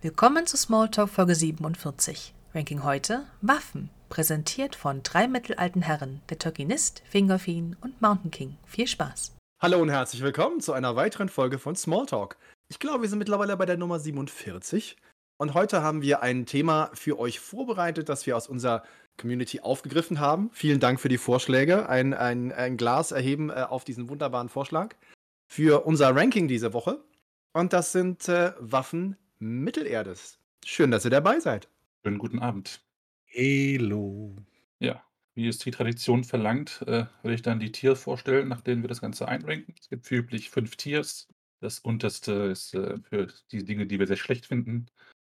Willkommen zu Smalltalk Folge 47. Ranking heute Waffen, präsentiert von drei mittelalten Herren, der Turkinist, Fingerfin und Mountain King. Viel Spaß. Hallo und herzlich willkommen zu einer weiteren Folge von Smalltalk. Ich glaube, wir sind mittlerweile bei der Nummer 47 und heute haben wir ein Thema für euch vorbereitet, das wir aus unserer Community aufgegriffen haben. Vielen Dank für die Vorschläge. Ein, ein, ein Glas erheben äh, auf diesen wunderbaren Vorschlag für unser Ranking diese Woche. Und das sind äh, Waffen Mittelerdes. Schön, dass ihr dabei seid. Schönen guten Abend. Hello. Ja, wie es die Tradition verlangt, äh, würde ich dann die Tiers vorstellen, nach denen wir das Ganze einranken. Es gibt wie üblich fünf Tiers. Das unterste ist äh, für die Dinge, die wir sehr schlecht finden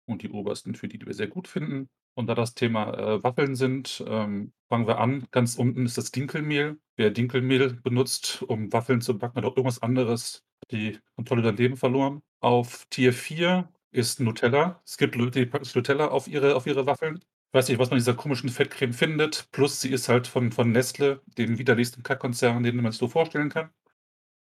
und die obersten für die, die wir sehr gut finden. Und da das Thema äh, Waffeln sind, ähm, fangen wir an. Ganz unten ist das Dinkelmehl. Wer Dinkelmehl benutzt, um Waffeln zu backen oder irgendwas anderes, hat die Kontrolle dein Leben verloren. Auf Tier 4 ist Nutella. Es gibt Leute, die packen Nutella auf ihre, auf ihre Waffeln. Ich weiß nicht, was man in dieser komischen Fettcreme findet. Plus, sie ist halt von, von Nestle, dem widerlichsten Kackkonzern, den man sich so vorstellen kann.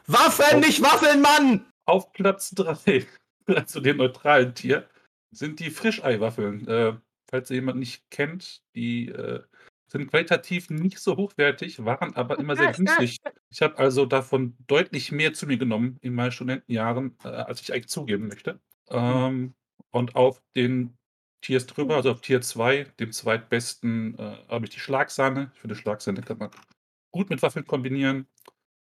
Waffen, nicht Waffeln, Mann! Auf Platz 3, zu dem neutralen Tier, sind die Frischeiwaffeln. Äh, falls ihr jemanden nicht kennt, die äh, sind qualitativ nicht so hochwertig, waren aber immer sehr günstig. Ich habe also davon deutlich mehr zu mir genommen in meinen Studentenjahren, äh, als ich eigentlich zugeben möchte. Ähm, und auf den Tiers drüber, also auf Tier 2, dem zweitbesten, äh, habe ich die Schlagsahne. Ich finde, Schlagsahne kann man gut mit Waffeln kombinieren.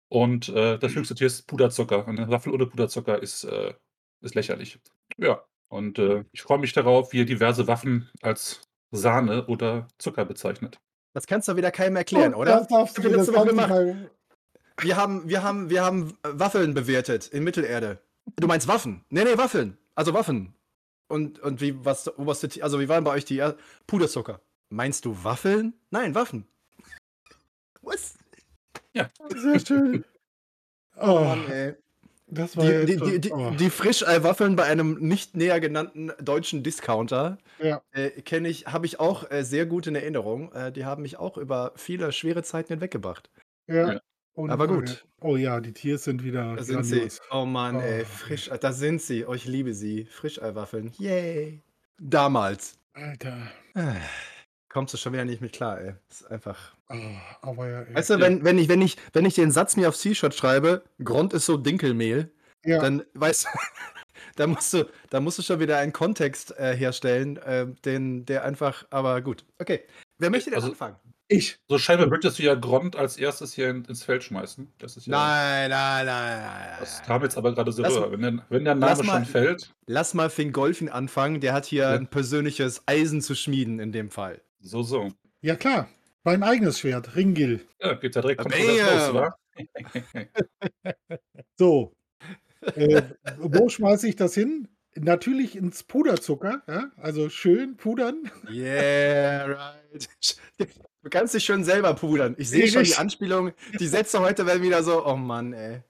Und äh, das höchste Tier ist Puderzucker. Eine Waffel ohne Puderzucker ist, äh, ist lächerlich. Ja, und äh, ich freue mich darauf, wie ihr diverse Waffen als Sahne oder Zucker bezeichnet. Das kannst du wieder keinem erklären, Oh, oder? das darfst du das Woche gemacht. Mal- Wir haben, wir haben, wir haben äh, Waffeln bewertet in Mittelerde. Du meinst Waffen? Nee, nee, Waffeln. Also Waffen. Und, und wie, was, oberste, also wie waren bei euch die er- Puderzucker? Meinst du Waffeln? Nein, Waffen. Was? Sehr schön. Oh, Mann, ey. das war Die, die, die, die, oh. die Frischei-Waffeln bei einem nicht näher genannten deutschen Discounter Ja. äh, kenne ich, habe ich auch äh, sehr gut in Erinnerung. Äh, die haben mich auch über viele schwere Zeiten hinweggebracht. Ja. Ja. Und, Aber äh, gut. Oh ja, die Tiers sind wieder Da sind grandios. sie. Oh Mann, ey. Oh. Frisch, da sind sie. Oh, ich liebe sie. Frischeiwaffeln. Yay. Damals. Alter. Ah, Kommst du schon wieder nicht mit klar, ey. Das ist einfach. Oh, aber ja. ey. Weißt du, Ja. wenn, wenn, ich, wenn, ich, wenn ich den Satz mir aufs T-Shirt schreibe, Grund ist so Dinkelmehl, ja. dann weißt du, da musst du, da musst du schon wieder einen Kontext äh, herstellen, äh, den, der einfach, aber gut. Okay. Wer möchte denn Also- anfangen? Ich. So scheinbar würdest du ja Grond als erstes hier in, ins Feld schmeißen. Das ist ja. Nein, nein, nein, nein. Das kam jetzt aber gerade so Lass- rüber. Wenn der, wenn der lass Name mal- schon fällt, Lass mal Fingolfin anfangen, der hat hier Ja. ein persönliches Eisen zu schmieden in dem Fall. so, so. Ja, klar. Mein eigenes Schwert, Ringil. Ja, geht ja direkt kontrovers los, wa? So. äh, wo schmeiße ich das hin? Natürlich ins Puderzucker. Ja? Also schön pudern. Yeah, right. Du kannst dich schon selber pudern. Ich sehe schon die. Anspielung. Die Sätze heute werden wieder so, oh Mann, ey.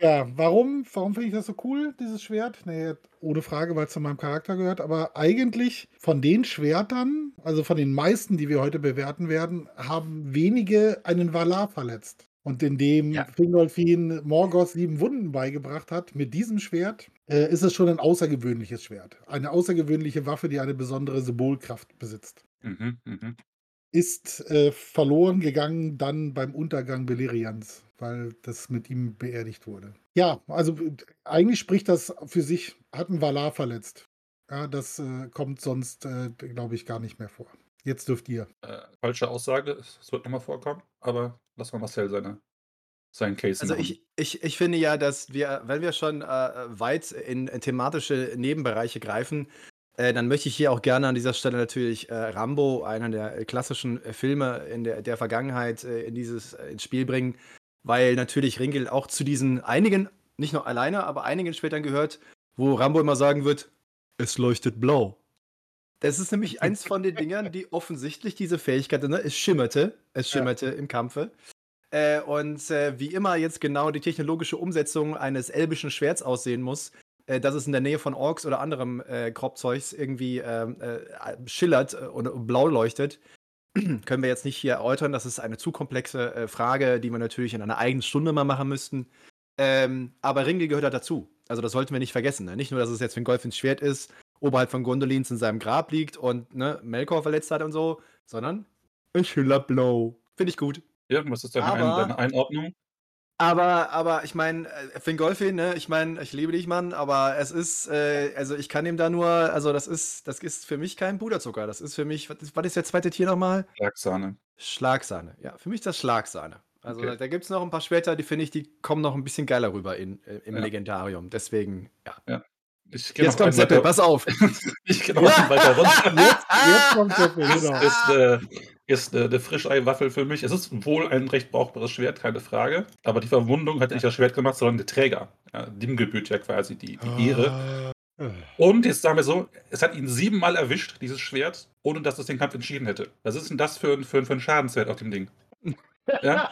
Ja, warum? Warum finde ich das so cool, dieses Schwert? Nee, ohne Frage, weil es zu meinem Charakter gehört. Aber eigentlich von den Schwertern, also von den meisten, die wir heute bewerten werden, haben wenige einen Valar verletzt. Und indem Ja. Fingolfin Morgoth sieben Wunden beigebracht hat, mit diesem Schwert, äh, ist es schon ein außergewöhnliches Schwert. Eine außergewöhnliche Waffe, die eine besondere Symbolkraft besitzt. Mhm, mhm. Ist äh, verloren gegangen dann beim Untergang Beleriands, weil das mit ihm beerdigt wurde. Ja, also eigentlich spricht das für sich, hat ein Valar verletzt. Ja, das äh, kommt sonst, äh, glaube ich, gar nicht mehr vor. Jetzt dürft ihr. Äh, falsche Aussage, es wird nochmal vorkommen, aber lass mal Marcel seine, seinen Case Also machen. ich, ich, ich finde ja, dass wir, wenn wir schon äh, weit in, in thematische Nebenbereiche greifen, äh, dann möchte ich hier auch gerne an dieser Stelle natürlich äh, Rambo, einer der äh, klassischen äh, Filme in der, der Vergangenheit, in dieses ins Spiel bringen, weil natürlich Ringel auch zu diesen einigen, nicht nur alleine, aber einigen Schwertern gehört, wo Rambo immer sagen wird, es leuchtet blau. Das ist nämlich eins von den Dingern, die offensichtlich diese Fähigkeit, ne, es schimmerte, es Ja. schimmerte im Kampfe. Und wie immer jetzt genau die technologische Umsetzung eines elbischen Schwerts aussehen muss, äh, dass es in der Nähe von Orks oder anderem äh, Kropfzeugs irgendwie ähm, äh, schillert äh, und, blau leuchtet, können wir jetzt nicht hier erläutern. Das ist eine zu komplexe äh, Frage, die wir natürlich in einer eigenen Stunde mal machen müssten. Ähm, aber Ringel gehört da dazu. Also das sollten wir nicht vergessen. Ne? Nicht nur, dass es jetzt Fingolfins Schwert ist, oberhalb von Gondolins in seinem Grab liegt und ne, Melkor verletzt hat und so, sondern ein schöner Blow. Finde ich gut. Ja, was ist deine, Aber- Ein, deine Einordnung? Aber, aber ich meine, äh, Fingolfin, ne, ich meine, ich liebe dich, Mann, aber es ist, äh, also ich kann ihm da nur, also das ist, das ist für mich kein Puderzucker. Das ist für mich, was ist, was ist der zweite Tier nochmal? Schlagsahne. Schlagsahne. Ja, für mich ist das Schlagsahne. Also Okay. da, da gibt es noch ein paar Schwerter, die finde ich, die kommen noch ein bisschen geiler rüber in, äh, im Ja. Legendarium. Deswegen, ja. Ich gehe Jetzt kommt Seppel, pass auf. ich geh noch weiter runter. Jetzt, jetzt kommt Seppel, genau. ist, äh, ist äh, eine Frischei-Waffel für mich. Es ist wohl ein recht brauchbares Schwert, keine Frage. Aber die Verwundung hat nicht das Schwert gemacht, sondern der Träger. Ja, dem gebührt ja quasi die, die Ehre. Ah. Und jetzt sagen wir so, es hat ihn siebenmal erwischt, dieses Schwert, ohne dass es den Kampf entschieden hätte. Was ist denn das für ein, für, ein- für ein Schadenswert auf dem Ding? Ja?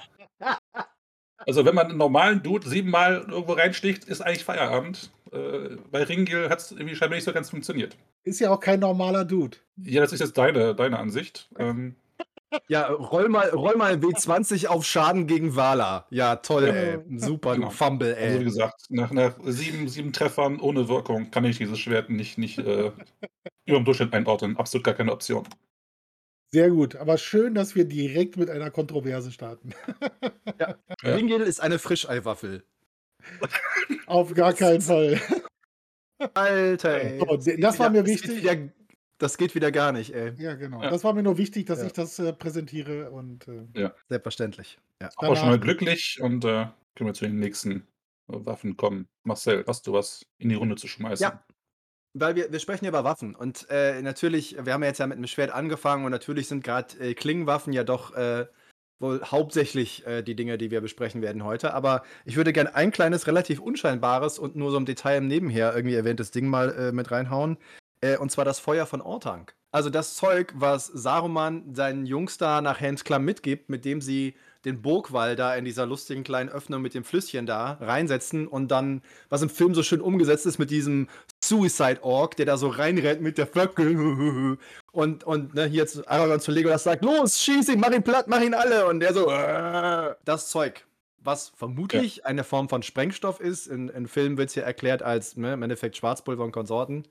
Also wenn man einen normalen Dude siebenmal irgendwo reinsticht, ist eigentlich Feierabend. Äh, bei Ringil hat es irgendwie scheinbar nicht so ganz funktioniert. Ist ja auch kein normaler Dude. Ja, das ist jetzt deine, deine Ansicht. Ähm, Ja, roll mal, roll mal W20 auf Schaden gegen Vala. Ja, toll, Ja. ey. Super, Genau. du Fumble, Also wie ey. gesagt, nach, nach sieben, sieben Treffern ohne Wirkung kann ich dieses Schwert nicht, nicht äh, über dem Durchschnitt einordnen. Absolut gar keine Option. Sehr gut. Aber schön, dass wir direkt mit einer Kontroverse starten. Ja. Ringil ist eine Frischeiwaffel. Auf gar keinen Fall. Alter, ey. So, das war mir wichtig. Das geht wieder gar nicht, ey. Ja, genau. Ja. Das war mir nur wichtig, dass Ja. ich das äh, präsentiere und äh, Selbstverständlich. Ja. Aber schon mal Danach- glücklich und äh, können wir zu den nächsten äh, Waffen kommen. Marcel, hast du was in die Runde zu schmeißen? Ja. Weil wir, wir sprechen ja über Waffen und äh, natürlich, wir haben ja jetzt ja mit einem Schwert angefangen und natürlich sind gerade äh, Klingenwaffen ja doch äh, wohl hauptsächlich äh, die Dinge, die wir besprechen werden heute. Aber ich würde gerne ein kleines, relativ unscheinbares und nur so im Detail im Nebenher irgendwie erwähntes Ding mal äh, mit reinhauen. Äh, und zwar das Feuer von Ortank. Also das Zeug, was Saruman seinen Jungs da nach Hans Klamm mitgibt, mit dem sie den Burgwall da in dieser lustigen kleinen Öffnung mit dem Flüsschen da reinsetzen und dann, was im Film so schön umgesetzt ist, mit diesem Suicide Orc, der da so reinrennt mit der Fackel und, und ne, hier jetzt Aragorn zu Legolas sagt, los, schieß ihn, mach ihn platt, mach ihn alle und der so, äh, das Zeug, was vermutlich eine Form von Sprengstoff ist, in, in Filmen wird es ja erklärt als ne, im Endeffekt Schwarzpulver und Konsorten.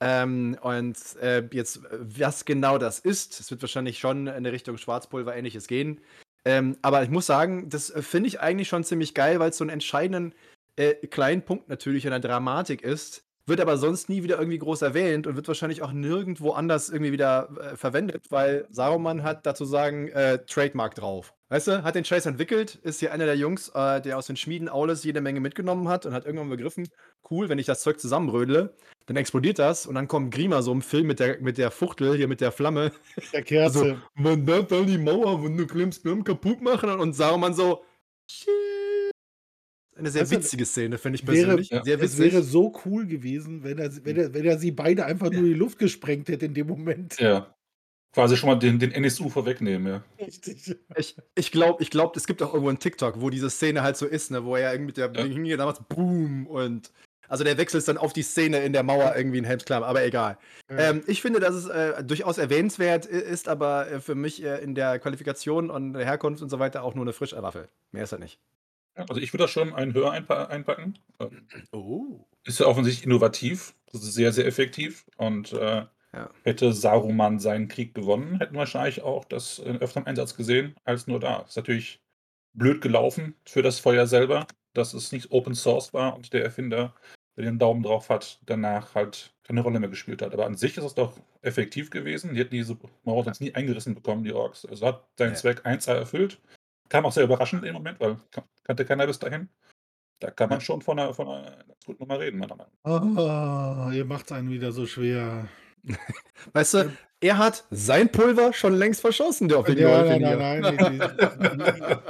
Ähm, und äh, jetzt, was genau das ist, es wird wahrscheinlich schon in Richtung Schwarzpulver ähnliches gehen. Ähm, aber ich muss sagen, das äh, finde ich eigentlich schon ziemlich geil, weil es so einen entscheidenden äh, kleinen Punkt natürlich in der Dramatik ist. Wird aber sonst nie wieder irgendwie groß erwähnt und wird wahrscheinlich auch nirgendwo anders irgendwie wieder äh, verwendet, weil Saruman hat dazu sagen, äh, Trademark drauf. Weißt du, hat den Scheiß entwickelt, ist hier einer der Jungs, äh, der aus den Schmieden Aules jede Menge mitgenommen hat und hat irgendwann begriffen, cool, wenn ich das Zeug zusammenrödle, dann explodiert das und dann kommt Grima so im Film mit der, mit der Fuchtel, hier mit der Flamme. der Kerze. Also, man darf dann die Mauer, wenn du klimmst, Blumen kaputt machen und Saruman so, shit. Eine sehr du, witzige Szene, finde ich wäre- persönlich. ja, sehr es witzig. wäre so cool gewesen, wenn er, wenn, er, wenn er sie beide einfach nur in die Luft gesprengt hätte in dem Moment. Ja. Quasi schon mal den, den NSU vorwegnehmen, ja. Richtig. Ich, ich glaube, ich glaub, es gibt auch irgendwo einen TikTok, wo diese Szene halt so ist, ne, wo er irgendwie mit der Ja. Hingeht, damals boom und also der Wechsel ist dann auf die Szene in der Mauer irgendwie in Helmsklamm, aber egal. Ja. Ähm, ich finde, dass es äh, durchaus erwähnenswert i- ist, aber äh, für mich äh, in der Qualifikation und der Herkunft und so weiter auch nur eine Frischwaffe. Mehr ist er nicht. Also ich würde da schon einen höher einpa einpacken. Ähm, Oh. Ist ja offensichtlich innovativ. Das ist sehr, sehr effektiv. Und äh, Ja. hätte Saruman seinen Krieg gewonnen, hätten wir wahrscheinlich auch das in öfterem Einsatz gesehen als nur da. Ist natürlich blöd gelaufen für das Feuer selber, dass es nicht Open Source war und der Erfinder, der den Daumen drauf hat, danach halt keine Rolle mehr gespielt hat. Aber an sich ist es doch effektiv gewesen. Die hätten diese Mauer sonst nie eingerissen bekommen, die Orks. Also hat seinen Ja. Zweck 1A erfüllt. Kam auch sehr überraschend im Moment, weil kan- kannte keiner bis dahin. Da kann man schon von einer, von einer ganz guten Nummer reden, meiner Meinung nach. Ah, ihr macht es einen wieder so schwer. Weißt du, er hat sein Pulver schon längst verschossen, der auf den Ja, nein, nein, nein.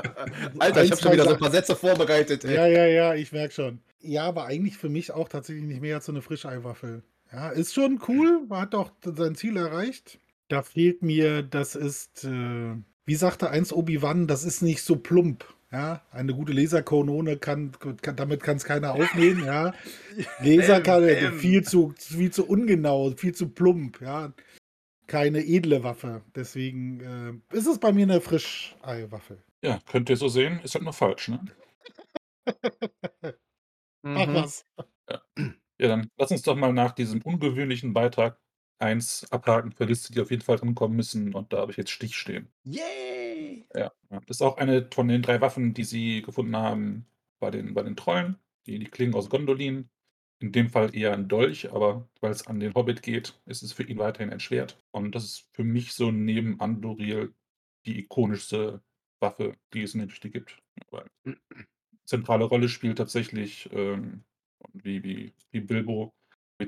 Alter, ich habe schon wieder so ein paar Sätze vorbereitet. Ey. Ja, ja, ja, ich merke schon. Ja, aber eigentlich für mich auch tatsächlich nicht mehr als so eine Frischeiwaffel. Ja, ist schon cool, man hat auch sein Ziel erreicht. Da fehlt mir, das ist, äh, wie sagte eins Obi-Wan, das ist nicht so plump. Ja, eine gute Laserkanone kann, kann damit kann es keiner aufnehmen, ja. Laserkanone, Bäm, bäm. viel zu, viel zu ungenau, viel zu plump, ja. Keine edle Waffe. Deswegen äh, ist es bei mir eine Frischeiwaffe. Ja, könnt ihr so sehen, ist halt nur falsch, ne? Mach Mhm. was. Ja. Ja, dann lass uns doch mal nach diesem ungewöhnlichen Beitrag eins abhaken für Liste, die auf jeden Fall drin kommen müssen. Und da habe ich jetzt Stich stehen. Yay! Ja. Das ist auch eine von den drei Waffen, die sie gefunden haben bei den, bei den Trollen. Die, die Klingen aus Gondolin. In dem Fall eher ein Dolch, aber weil es an den Hobbit geht, ist es für ihn weiterhin ein Schwert. Und das ist für mich so neben Andoril die ikonischste Waffe, die es in der Geschichte gibt. Weil zentrale Rolle spielt tatsächlich, ähm, wie, wie, wie Bilbo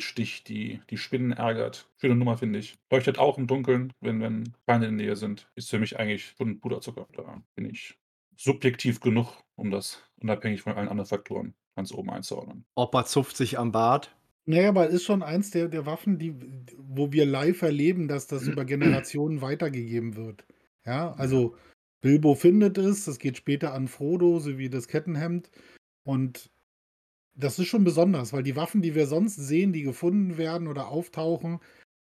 Stich die, die Spinnen ärgert. Schöne Nummer, finde ich. Leuchtet auch im Dunkeln, wenn, wenn Feinde in der Nähe sind. Ist für mich eigentlich schon Puderzucker. Da bin ich subjektiv genug, um das unabhängig von allen anderen Faktoren ganz oben einzuordnen. Opa zupft sich am Bart. Naja, aber ist schon eins der, der Waffen, die, wo wir live erleben, dass das über Generationen weitergegeben wird. Ja, also Bilbo findet es, das geht später an Frodo, sowie das Kettenhemd. Und das ist schon besonders, weil die Waffen, die wir sonst sehen, die gefunden werden oder auftauchen,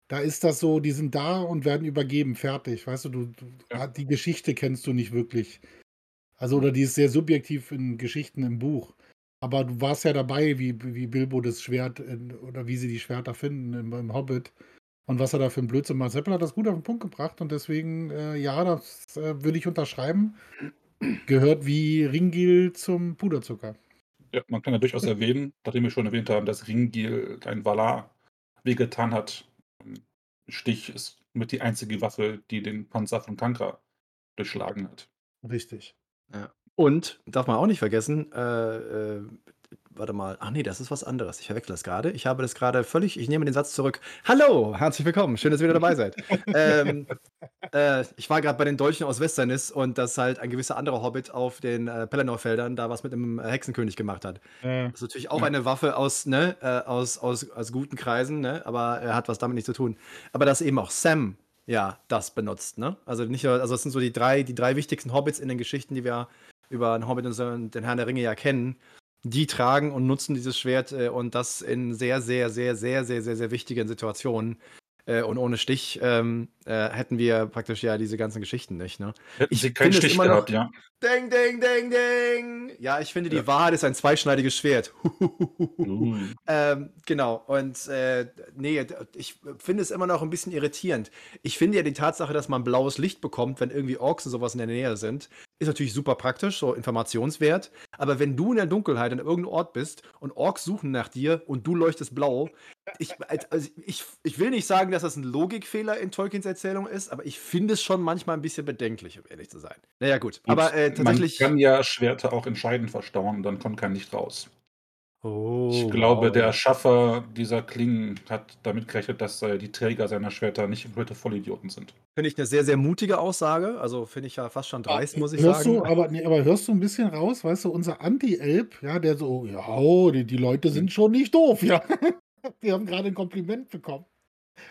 da ist das so, die sind da und werden übergeben, fertig. Weißt du, du, du Ja. die Geschichte kennst du nicht wirklich. Also, oder die ist sehr subjektiv in Geschichten im Buch. Aber du warst ja dabei, wie, wie Bilbo das Schwert in, oder wie sie die Schwerter finden im, im Hobbit. Und was er da für ein Blödsinn macht. Seppel hat das gut auf den Punkt gebracht und deswegen, äh, ja, das äh, würde ich unterschreiben. Gehört wie Ringil zum Puderzucker. Ja, man kann ja durchaus erwähnen, nachdem wir schon erwähnt haben, dass Ringil ein Valar wehgetan hat. Stich ist mit die einzige Waffe, die den Panzer von Kankra durchschlagen hat. Richtig. Ja. Und, darf man auch nicht vergessen, äh, äh, warte mal, ach nee, das ist was anderes. Ich verwechsel das gerade. Ich habe das gerade völlig, ich nehme den Satz zurück. Hallo, herzlich willkommen, schön, dass ihr wieder dabei seid. ähm, äh, ich war gerade bei den Dolchen aus Westernis und dass halt ein gewisser anderer Hobbit auf den äh, Pelennor-Feldern da was mit einem Hexenkönig gemacht hat. Äh, Das ist natürlich auch Ja. eine Waffe aus, ne, äh, aus, aus, aus guten Kreisen, ne, aber er hat was damit nicht zu tun. Aber dass eben auch Sam ja das benutzt, ne? Also nicht nur, also das sind so die drei, die drei wichtigsten Hobbits in den Geschichten, die wir über den Hobbit und den Herrn der Ringe ja kennen. Die tragen und nutzen dieses Schwert äh, und das in sehr, sehr, sehr, sehr, sehr, sehr, sehr wichtigen Situationen. Äh, und ohne Stich ähm, äh, hätten wir praktisch ja diese ganzen Geschichten nicht, ne? Hätten Ich sie keinen Stich immer noch- gehabt, ja. Ding, ding, ding, ding! Ja, ich finde, die Ja. Wahrheit ist ein zweischneidiges Schwert. Uh. Ähm, genau, und äh, nee, ich finde es immer noch ein bisschen irritierend. Ich finde ja die Tatsache, dass man blaues Licht bekommt, wenn irgendwie Orks und sowas in der Nähe sind, ist natürlich super praktisch, so informationswert. Aber wenn du in der Dunkelheit an irgendeinem Ort bist und Orks suchen nach dir und du leuchtest blau, ich, also ich, ich will nicht sagen, dass das ein Logikfehler in Tolkiens Erzählung ist, aber ich finde es schon manchmal ein bisschen bedenklich, um ehrlich zu sein. Naja, gut. Aber äh, tatsächlich. Man kann ja Schwerter auch entscheidend verstauen, dann kommt kein Licht raus. oh, Ich glaube, wow. der Erschaffer dieser Klingen hat damit gerechnet, dass äh, die Träger seiner Schwerter nicht komplette Vollidioten sind. Finde ich eine sehr, sehr mutige Aussage. Also finde ich ja fast schon dreist, muss ich hörst sagen. Du, aber, nee, aber hörst du ein bisschen raus, weißt du, unser Anti-Elb, ja, der so, ja, oh, die, die Leute sind schon nicht doof, ja. Wir haben gerade ein Kompliment bekommen.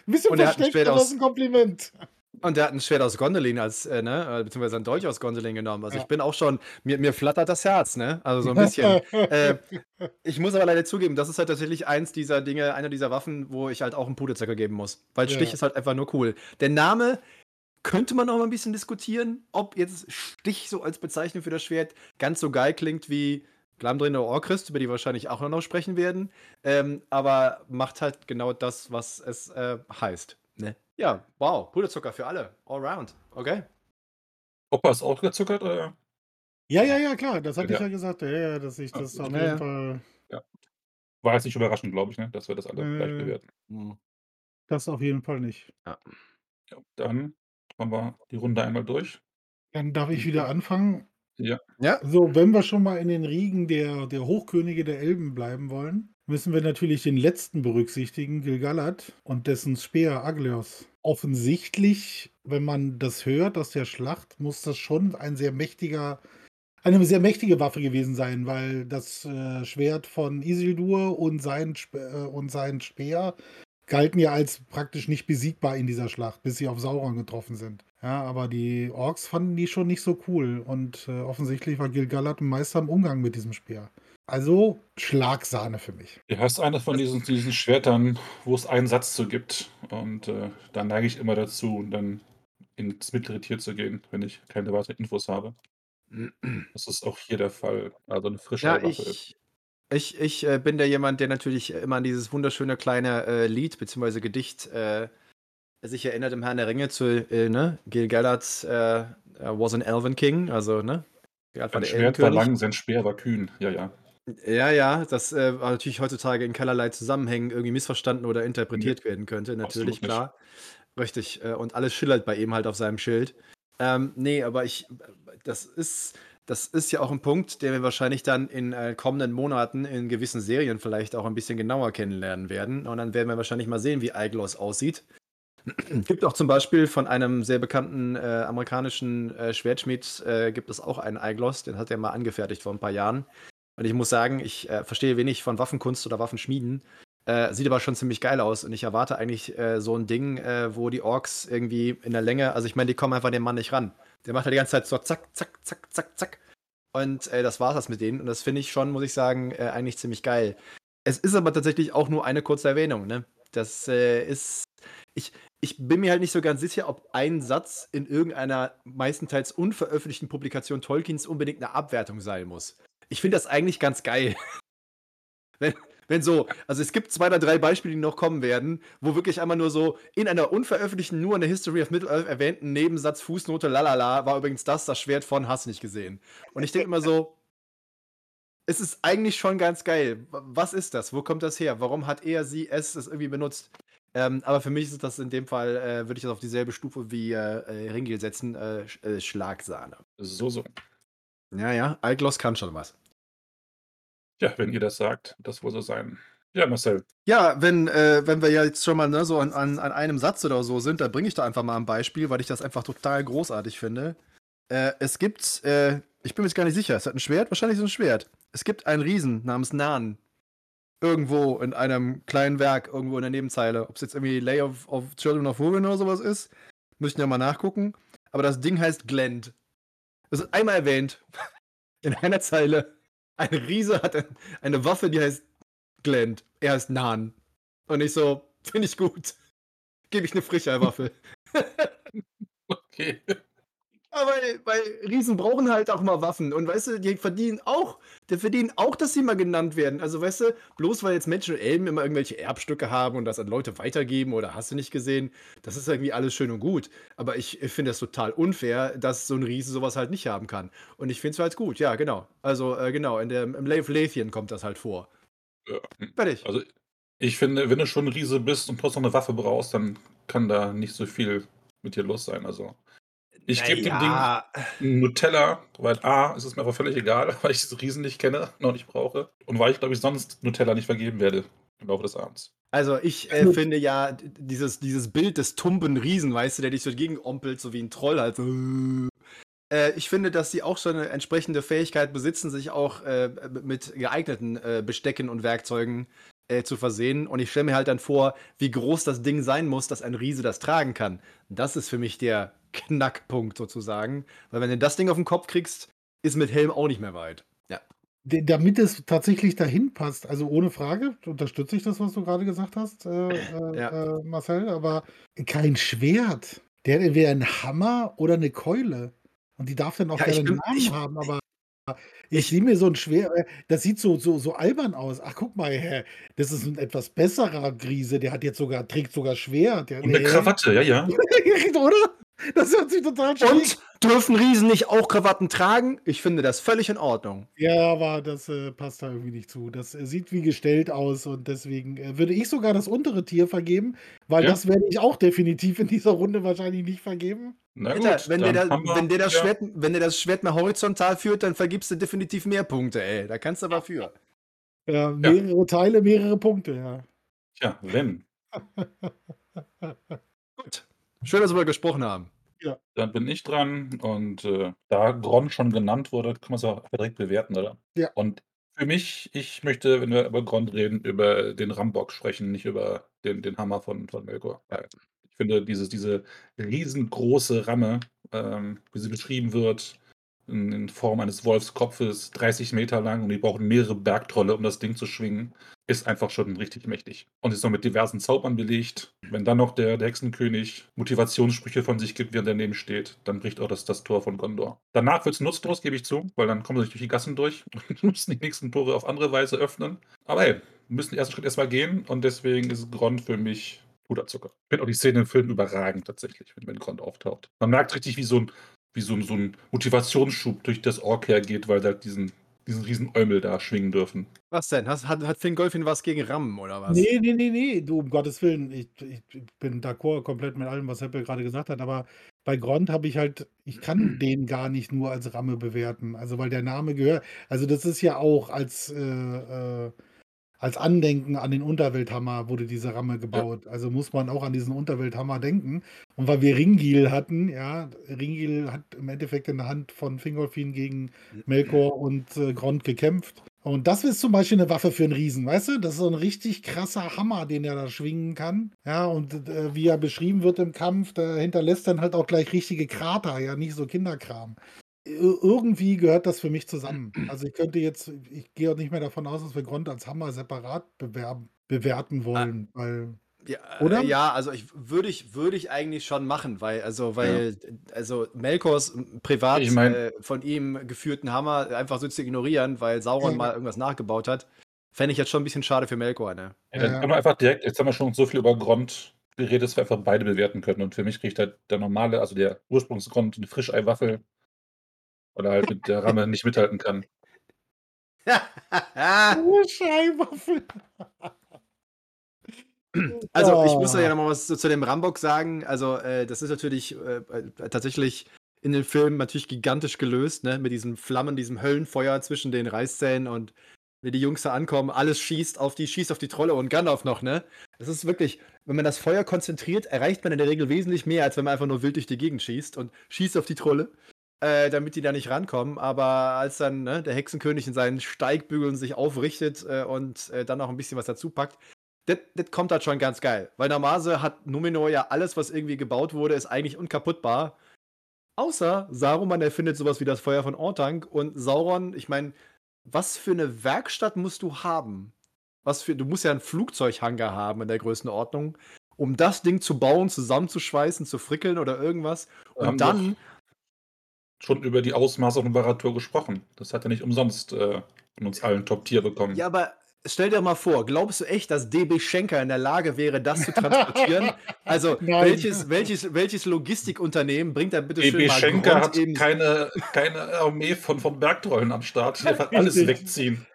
Ein bisschen Und er versteckt, aber das ist ein Kompliment. Und der hat ein Schwert aus Gondolin als, äh, ne, äh, beziehungsweise ein Dolch aus Gondolin genommen. Also Ja. ich bin auch schon, mir, mir flattert das Herz, ne? Also so ein bisschen. äh, ich muss aber leider zugeben, das ist halt tatsächlich eins dieser Dinge, eine dieser Waffen, wo ich halt auch einen Puderzucker geben muss. Weil Ja. Stich ist halt einfach nur cool. Der Name könnte man noch mal ein bisschen diskutieren, ob jetzt Stich so als Bezeichnung für das Schwert ganz so geil klingt wie Glamdrin oder Orchrist, über die wir wahrscheinlich auch noch sprechen werden. Ähm, aber macht halt genau das, was es äh, heißt. Ne? Ja, wow, Puderzucker für alle. All round. Okay. Opa ist auch gezuckert, oder? Ja, ja, ja, klar, das hatte Ja. ich ja gesagt, ja, ja, dass ich das Ja, auf ja, jeden ja. Fall, War jetzt nicht überraschend, glaube ich, ne? dass wir das alle Äh. gleich bewerten. Hm. das auf jeden Fall nicht. Ja, dann haben wir die Runde einmal durch. Dann darf ich wieder anfangen. Ja, So, wenn wir schon mal in den Riegen der, der Hochkönige der Elben bleiben wollen, müssen wir natürlich den letzten berücksichtigen, Gilgalad und dessen Speer Agleos. Offensichtlich, wenn man das hört aus der Schlacht, muss das schon ein sehr mächtiger, eine sehr mächtige Waffe gewesen sein, weil das äh, Schwert von Isildur und sein, äh, und sein Speer galten ja als praktisch nicht besiegbar in dieser Schlacht, bis sie auf Sauron getroffen sind. Ja, aber die Orks fanden die schon nicht so cool und äh, offensichtlich war Gilgalad ein Meister im Umgang mit diesem Speer. Also Schlagsahne für mich. Du hast eine von diesen, diesen Schwertern, wo es einen Satz zu gibt. Und äh, da neige ich immer dazu, dann ins mittlere Tier zu gehen, wenn ich keine weiteren Infos habe. Das ist auch hier der Fall. Also eine frische ja Waffe. ich, Ich, ich äh, bin der jemand, der natürlich immer an dieses wunderschöne kleine äh, Lied bzw. Gedicht äh, sich erinnert im Herrn der Ringe zu äh, ne? Gil Galad äh, was an Elven King, also ne? Sein Schwert war lang, sein Speer war kühn, ja, ja. Ja, ja, das äh, war natürlich heutzutage in keinerlei Zusammenhängen irgendwie missverstanden oder interpretiert nee, werden könnte, natürlich, klar. Richtig, äh, und alles schillert bei ihm halt auf seinem Schild. Ähm, nee, aber ich, das ist, das ist ja auch ein Punkt, den wir wahrscheinlich dann in äh, kommenden Monaten in gewissen Serien vielleicht auch ein bisschen genauer kennenlernen werden. Und dann werden wir wahrscheinlich mal sehen, wie Eiglos aussieht. Gibt auch zum Beispiel von einem sehr bekannten äh, amerikanischen äh, Schwertschmied äh, gibt es auch einen Eiglos, den hat er mal angefertigt vor ein paar Jahren. Und ich muss sagen, ich äh, verstehe wenig von Waffenkunst oder Waffenschmieden. Äh, sieht aber schon ziemlich geil aus und ich erwarte eigentlich so ein Ding, wo die Orks irgendwie in der Länge, also ich meine, die kommen einfach den Mann nicht ran. Der macht halt die ganze Zeit so zack, zack, zack, zack, zack. Und äh, das war's das mit denen. Und das finde ich schon, muss ich sagen, äh, eigentlich ziemlich geil. Es ist aber tatsächlich auch nur eine kurze Erwähnung, ne? Das äh, ist. Ich, ich bin mir halt nicht so ganz sicher, ob ein Satz in irgendeiner meistenteils unveröffentlichten Publikation Tolkiens unbedingt eine Abwertung sein muss. Ich finde das eigentlich ganz geil. wenn, wenn so, also es gibt zwei oder drei Beispiele, die noch kommen werden, wo wirklich einmal nur so in einer unveröffentlichten, nur in der History of Middle-earth erwähnten Nebensatz, Fußnote, lalala, war übrigens das das Schwert von Hass nicht gesehen. Und ich denke immer so, es ist eigentlich schon ganz geil. Was ist das? Wo kommt das her? Warum hat er, sie, es das irgendwie benutzt? Ähm, aber für mich ist das in dem Fall, äh, würde ich das auf dieselbe Stufe wie äh, äh Ringil setzen, äh, äh, Schlagsahne. So, so. Ja, ja, Altgloss kann schon was. Ja, wenn ihr das sagt, das wohl so sein. Ja, Marcel. Ja, wenn, äh, wenn wir jetzt schon mal ne, so an, an, an einem Satz oder so sind, dann bringe ich da einfach mal ein Beispiel, weil ich das einfach total großartig finde. Äh, es gibt, äh, ich bin mir jetzt gar nicht sicher, es hat ein Schwert, wahrscheinlich so ein Schwert. Es gibt einen Riesen namens Nan. Irgendwo in einem kleinen Werk, irgendwo in der Nebenzeile. Ob es jetzt irgendwie Lay of, of Children of Women oder sowas ist, müssen ja mal nachgucken. Aber das Ding heißt Glend. Es ist einmal erwähnt. In einer Zeile. Ein Riese hat eine Waffe, die heißt Glend. Er heißt Nan. Und ich so, finde ich gut. Gebe ich eine Frischei-Waffe. okay. Aber weil Riesen brauchen halt auch mal Waffen. Und weißt du, die verdienen auch, die verdienen auch, dass sie mal genannt werden. Also weißt du, bloß weil jetzt Menschen und Elben immer irgendwelche Erbstücke haben und das an Leute weitergeben oder hast du nicht gesehen, das ist irgendwie alles schön und gut. Aber ich, finde das total unfair, dass so ein Riese sowas halt nicht haben kann. Und ich finde es halt gut, ja, genau. Also äh, genau, in der, im Lave Lathien kommt das halt vor. Ja. Fertig. Also ich finde, wenn du schon ein Riese bist und trotzdem eine Waffe brauchst, dann kann da nicht so viel mit dir los sein. Also ich gebe dem Ding Nutella, weil A, es ist mir aber völlig egal, weil ich diese Riesen nicht kenne, noch nicht brauche. Und weil ich, glaube ich, sonst Nutella nicht vergeben werde im Laufe des Abends. Also ich äh, finde ja, dieses, dieses Bild des tumben Riesen, weißt du, der dich so gegenompelt, so wie ein Troll halt. Äh, ich finde, dass sie auch schon eine entsprechende Fähigkeit besitzen, sich auch äh, mit geeigneten äh, Bestecken und Werkzeugen äh, zu versehen. Und ich stelle mir halt dann vor, wie groß das Ding sein muss, dass ein Riese das tragen kann. Das ist für mich der Knackpunkt sozusagen. Weil wenn du das Ding auf den Kopf kriegst, ist mit Helm auch nicht mehr weit. Ja. Damit es tatsächlich dahin passt, also ohne Frage, unterstütze ich das, was du gerade gesagt hast, äh, äh, ja. äh, Marcel, aber kein Schwert. Der hat entweder einen Hammer oder eine Keule. Und die darf dann auch ja, gerne einen Namen ich, haben, aber ich sehe mir so ein schwer, äh, das sieht so, so, so albern aus. Ach, guck mal, das ist ein etwas besserer Grise, der hat jetzt sogar, trägt sogar Schwert. Und eine Krawatte, ja, ja. Oder? Das hört sich total schön Und dürfen Riesen nicht auch Krawatten tragen? Ich finde das völlig in Ordnung. Ja, aber das äh, passt da irgendwie nicht zu. Das äh, sieht wie gestellt aus und deswegen äh, würde ich sogar das untere Tier vergeben, weil ja. das werde ich auch definitiv in dieser Runde wahrscheinlich nicht vergeben. Na gut, Alter, wenn, der da, wenn, der das ja. Schwert, wenn der das Schwert mal horizontal führt, dann vergibst du definitiv mehr Punkte, ey. Da kannst du aber für. Ja, mehrere ja. Teile, mehrere Punkte, ja. Tja, wenn. gut. Schön, dass wir gesprochen haben. Ja. Dann bin ich dran und äh, da Gron schon genannt wurde, kann man es auch direkt bewerten, oder? Ja. Und für mich, ich möchte, wenn wir über Gron reden, über den Rambock sprechen, nicht über den, den Hammer von, von Melkor. Ich finde, dieses, diese riesengroße Ramme, ähm, wie sie beschrieben wird, in, in, Form eines Wolfskopfes, 30 Meter lang und die brauchen mehrere Bergtrolle, um das Ding zu schwingen, ist einfach schon richtig mächtig. Und ist noch mit diversen Zaubern belegt. Wenn dann noch der, der Hexenkönig Motivationssprüche von sich gibt, während er daneben steht, dann bricht auch das, das Tor von Gondor. Danach wird es nutzlos, gebe ich zu, weil dann kommen sie durch die Gassen durch und müssen die nächsten Tore auf andere Weise öffnen. Aber hey, müssen den ersten Schritt erstmal gehen und deswegen ist Grond für mich Puderzucker. Ich finde auch die Szene im Film überragend tatsächlich, wenn, wenn Grond auftaucht. Man merkt richtig, wie so ein, wie so ein, so ein Motivationsschub durch das Ork hergeht, weil da diesen diesen riesen Eumel da schwingen dürfen. Was denn? Hast, hat, hat Fingolfin was gegen Rammen oder was? Nee, nee, nee, nee, du, um Gottes Willen. Ich, ich, ich bin d'accord komplett mit allem, was Heppel gerade gesagt hat, aber bei Grond habe ich halt, ich kann den gar nicht nur als Ramme bewerten. Also, weil der Name gehört, also das ist ja auch als, äh, äh, als Andenken an den Unterwelthammer wurde diese Ramme gebaut. Also muss man auch an diesen Unterwelthammer denken. Und weil wir Ringil hatten, ja, Ringil hat im Endeffekt in der Hand von Fingolfin gegen Melkor und äh, Grond gekämpft. Und das ist zum Beispiel eine Waffe für einen Riesen, weißt du? Das ist so ein richtig krasser Hammer, den er da schwingen kann. Ja, und äh, wie er beschrieben wird im Kampf, da hinterlässt dann halt auch gleich richtige Krater, ja, nicht so Kinderkram irgendwie gehört das für mich zusammen. Also ich könnte jetzt, ich gehe auch nicht mehr davon aus, dass wir Grund als Hammer separat bewerben, bewerten ah. wollen, ah. weil. Ja, Oder? Äh, ja, also ich würde ich, würde ich eigentlich schon machen, weil, also, weil, ja. also Melkors privat ich mein, äh, von ihm geführten Hammer einfach so zu ignorieren, weil Sauron ja. mal irgendwas nachgebaut hat, fände ich jetzt schon ein bisschen schade für Melkor, ne? Ja, dann können wir einfach direkt, jetzt haben wir schon so viel über Grund geredet, dass wir einfach beide bewerten können. Und für mich kriegt halt der normale, also der Ursprungsgrund, eine Frischeiwaffel oder halt mit der Ramme nicht mithalten kann. oh, Scheibenwaffel. Also, ich muss ja nochmal was zu, dem Rambock sagen. Also, äh, das ist natürlich äh, äh, tatsächlich in den Filmen natürlich gigantisch gelöst, ne? Mit diesem Flammen, diesem Höllenfeuer zwischen den Reißzähnen und wie die Jungs da ankommen, alles schießt auf die, schießt auf die Trolle und Gandalf noch, ne? Das ist wirklich, wenn man das Feuer konzentriert, erreicht man in der Regel wesentlich mehr, als wenn man einfach nur wild durch die Gegend schießt und schießt auf die Trolle äh, damit die da nicht rankommen. Aber als dann ne, der Hexenkönig in seinen Steigbügeln sich aufrichtet äh, und äh, dann noch ein bisschen was dazu packt, das kommt halt schon ganz geil. Weil normalerweise hat Numenor ja alles, was irgendwie gebaut wurde, ist eigentlich unkaputtbar. Außer Saruman erfindet sowas wie das Feuer von Ortank und Sauron, ich meine, was für eine Werkstatt musst du haben? Was für, du musst ja einen Flugzeughangar haben in der Größenordnung, um das Ding zu bauen, zusammenzuschweißen, zu frickeln oder irgendwas. Und dann schon über die Ausmaße von Baratur gesprochen. Das hat er nicht umsonst äh, von uns allen Top-Tier bekommen. Ja, aber stell dir mal vor, glaubst du echt, dass DB Schenker in der Lage wäre, das zu transportieren? also, welches, welches, welches Logistikunternehmen bringt da bitte DB schön mal Schenker Grund hat eben keine, keine Armee von, von Bergtrollen am Start, die einfach alles wegziehen.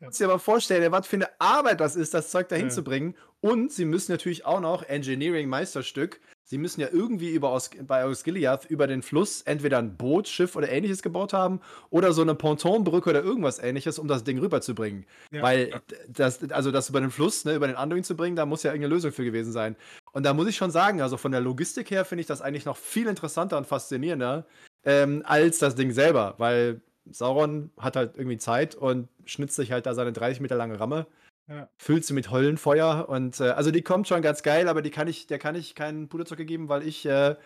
Kannst dir aber vorstellen, was für eine Arbeit das ist, das Zeug dahin ja. zu bringen. Und sie müssen natürlich auch noch Engineering-Meisterstück Sie müssen ja irgendwie über Os bei Osgiliath über den Fluss entweder ein Boot, Schiff oder ähnliches gebaut haben oder so eine Pontonbrücke oder irgendwas ähnliches, um das Ding rüberzubringen. Ja. Weil das, also das über den Fluss, ne, über den Anduin zu bringen, da muss ja irgendeine Lösung für gewesen sein. Und da muss ich schon sagen, also von der Logistik her finde ich das eigentlich noch viel interessanter und faszinierender ähm, als das Ding selber, weil Sauron hat halt irgendwie Zeit und schnitzt sich halt da seine 30 Meter lange Ramme ja. Füllt sie mit Höllenfeuer und äh, also die kommt schon ganz geil, aber die kann ich, der kann ich keinen Puderzucker geben, weil ich äh,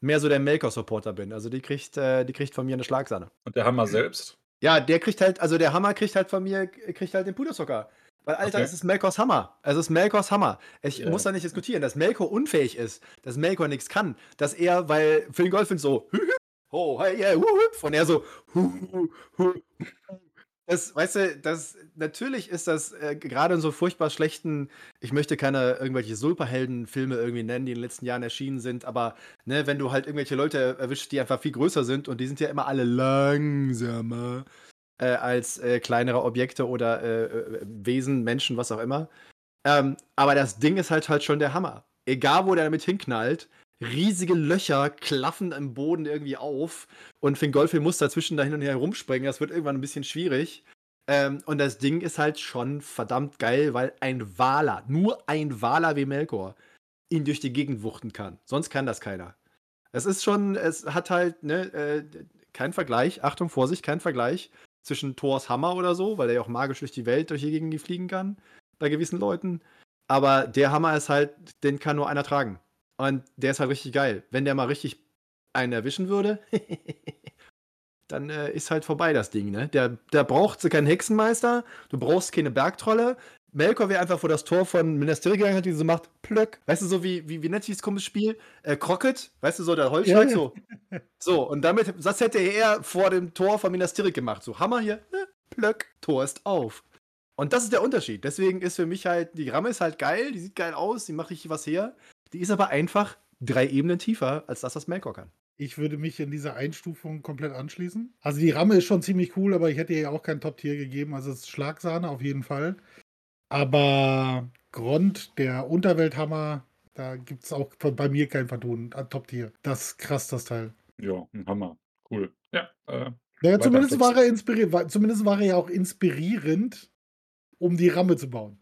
mehr so der Melker-Supporter bin. Also die kriegt, äh, die kriegt von mir eine Schlagsahne. Und der Hammer selbst? Ja, der kriegt halt, also der Hammer kriegt halt von mir, kriegt halt den Puderzucker. Weil, Alter, okay. es ist Melkors Hammer. Es ist Melkors Hammer. Ich yeah. muss da nicht diskutieren, dass Melkor unfähig ist, dass Melkor nichts kann, dass er, weil Phil Golfin so, oh, hey, yeah, wuhup, und er so, hu, hu, das, weißt du, das, natürlich ist das äh, gerade in so furchtbar schlechten, ich möchte keine irgendwelche Superhelden-Filme irgendwie nennen, die in den letzten Jahren erschienen sind, aber ne, wenn du halt irgendwelche Leute erwischt, die einfach viel größer sind und die sind ja immer alle langsamer äh, als äh, kleinere Objekte oder äh, äh, Wesen, Menschen, was auch immer. Ähm, aber das Ding ist halt halt schon der Hammer. Egal, wo der damit hinknallt, riesige Löcher klaffen im Boden irgendwie auf und Fingolfin muss dazwischen da hin und her rumspringen. Das wird irgendwann ein bisschen schwierig. Ähm, und das Ding ist halt schon verdammt geil, weil ein Waler, nur ein Waler wie Melkor, ihn durch die Gegend wuchten kann. Sonst kann das keiner. Es ist schon, es hat halt, ne, äh, kein Vergleich, Achtung, Vorsicht, kein Vergleich zwischen Thors Hammer oder so, weil er ja auch magisch durch die Welt, durch die Gegend fliegen kann, bei gewissen Leuten. Aber der Hammer ist halt, den kann nur einer tragen. Und der ist halt richtig geil. Wenn der mal richtig einen erwischen würde, dann äh, ist halt vorbei das Ding, ne? Der, der braucht keinen Hexenmeister, du brauchst keine Bergtrolle. Melkor wäre einfach vor das Tor von Minas Tirith gegangen, hat die so macht, plöck. Weißt du, so wie, wie, wie nennt sich das komische Spiel? Äh, Crockett, weißt du, so der Holzschlag, Ja, ja. so. So, und damit, das hätte er vor dem Tor von Minas Tirith gemacht. So, Hammer hier, äh, plöck, Tor ist auf. Und das ist der Unterschied. Deswegen ist für mich halt, die Ramme ist halt geil, die sieht geil aus, die macht richtig was her. Die ist aber einfach drei Ebenen tiefer als das, was Melkor kann. Ich würde mich in dieser Einstufung komplett anschließen. Also die Ramme ist schon ziemlich cool, aber ich hätte ihr ja auch kein Top-Tier gegeben. Also es ist Schlagsahne auf jeden Fall. Aber Grond, der Unterwelthammer, da gibt es auch bei mir kein Vertun. Ah, Top-Tier. Das ist krass, das Teil. Ja, ein Hammer. Cool. Ja, äh, Naja, zumindest war, er inspiri war, zumindest war er ja auch inspirierend, um die Ramme zu bauen.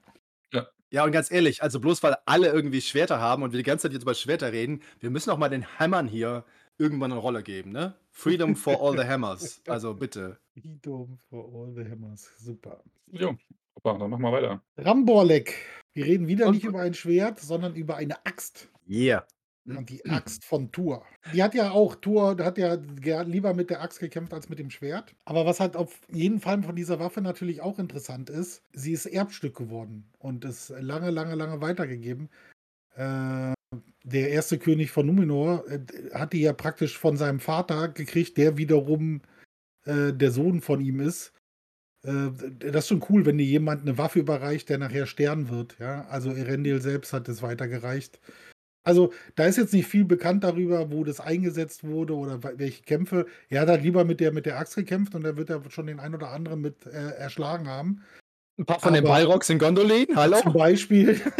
Ja, und ganz ehrlich, also bloß weil alle irgendwie Schwerter haben und wir die ganze Zeit jetzt über Schwerter reden, wir müssen auch mal den Hammern hier irgendwann eine Rolle geben, ne? Freedom for all the hammers. Also bitte. Freedom for all the hammers. Super. jo. Opa, dann machen wir weiter. Ramborlek. Wir reden wieder Und- nicht über ein Schwert, sondern über eine Axt. Yeah. Und die Axt von Thor. Die hat ja auch, Thor hat ja lieber mit der Axt gekämpft als mit dem Schwert. Aber was halt auf jeden Fall von dieser Waffe natürlich auch interessant ist, sie ist Erbstück geworden und ist lange, lange, lange weitergegeben. Äh, der erste König von Numenor äh, hat die ja praktisch von seinem Vater gekriegt, der wiederum äh, der Sohn von ihm ist. Äh, das ist schon cool, wenn dir jemand eine Waffe überreicht, der nachher sterben wird. Ja? Also Erendil selbst hat es weitergereicht. Also da ist jetzt nicht viel bekannt darüber, wo das eingesetzt wurde oder welche Kämpfe. Er hat halt lieber mit der, mit der Axt gekämpft und da wird er schon den ein oder anderen mit äh, erschlagen haben. Ein paar von den Aber- Balrogs in Gondolin, hallo? Zum Beispiel.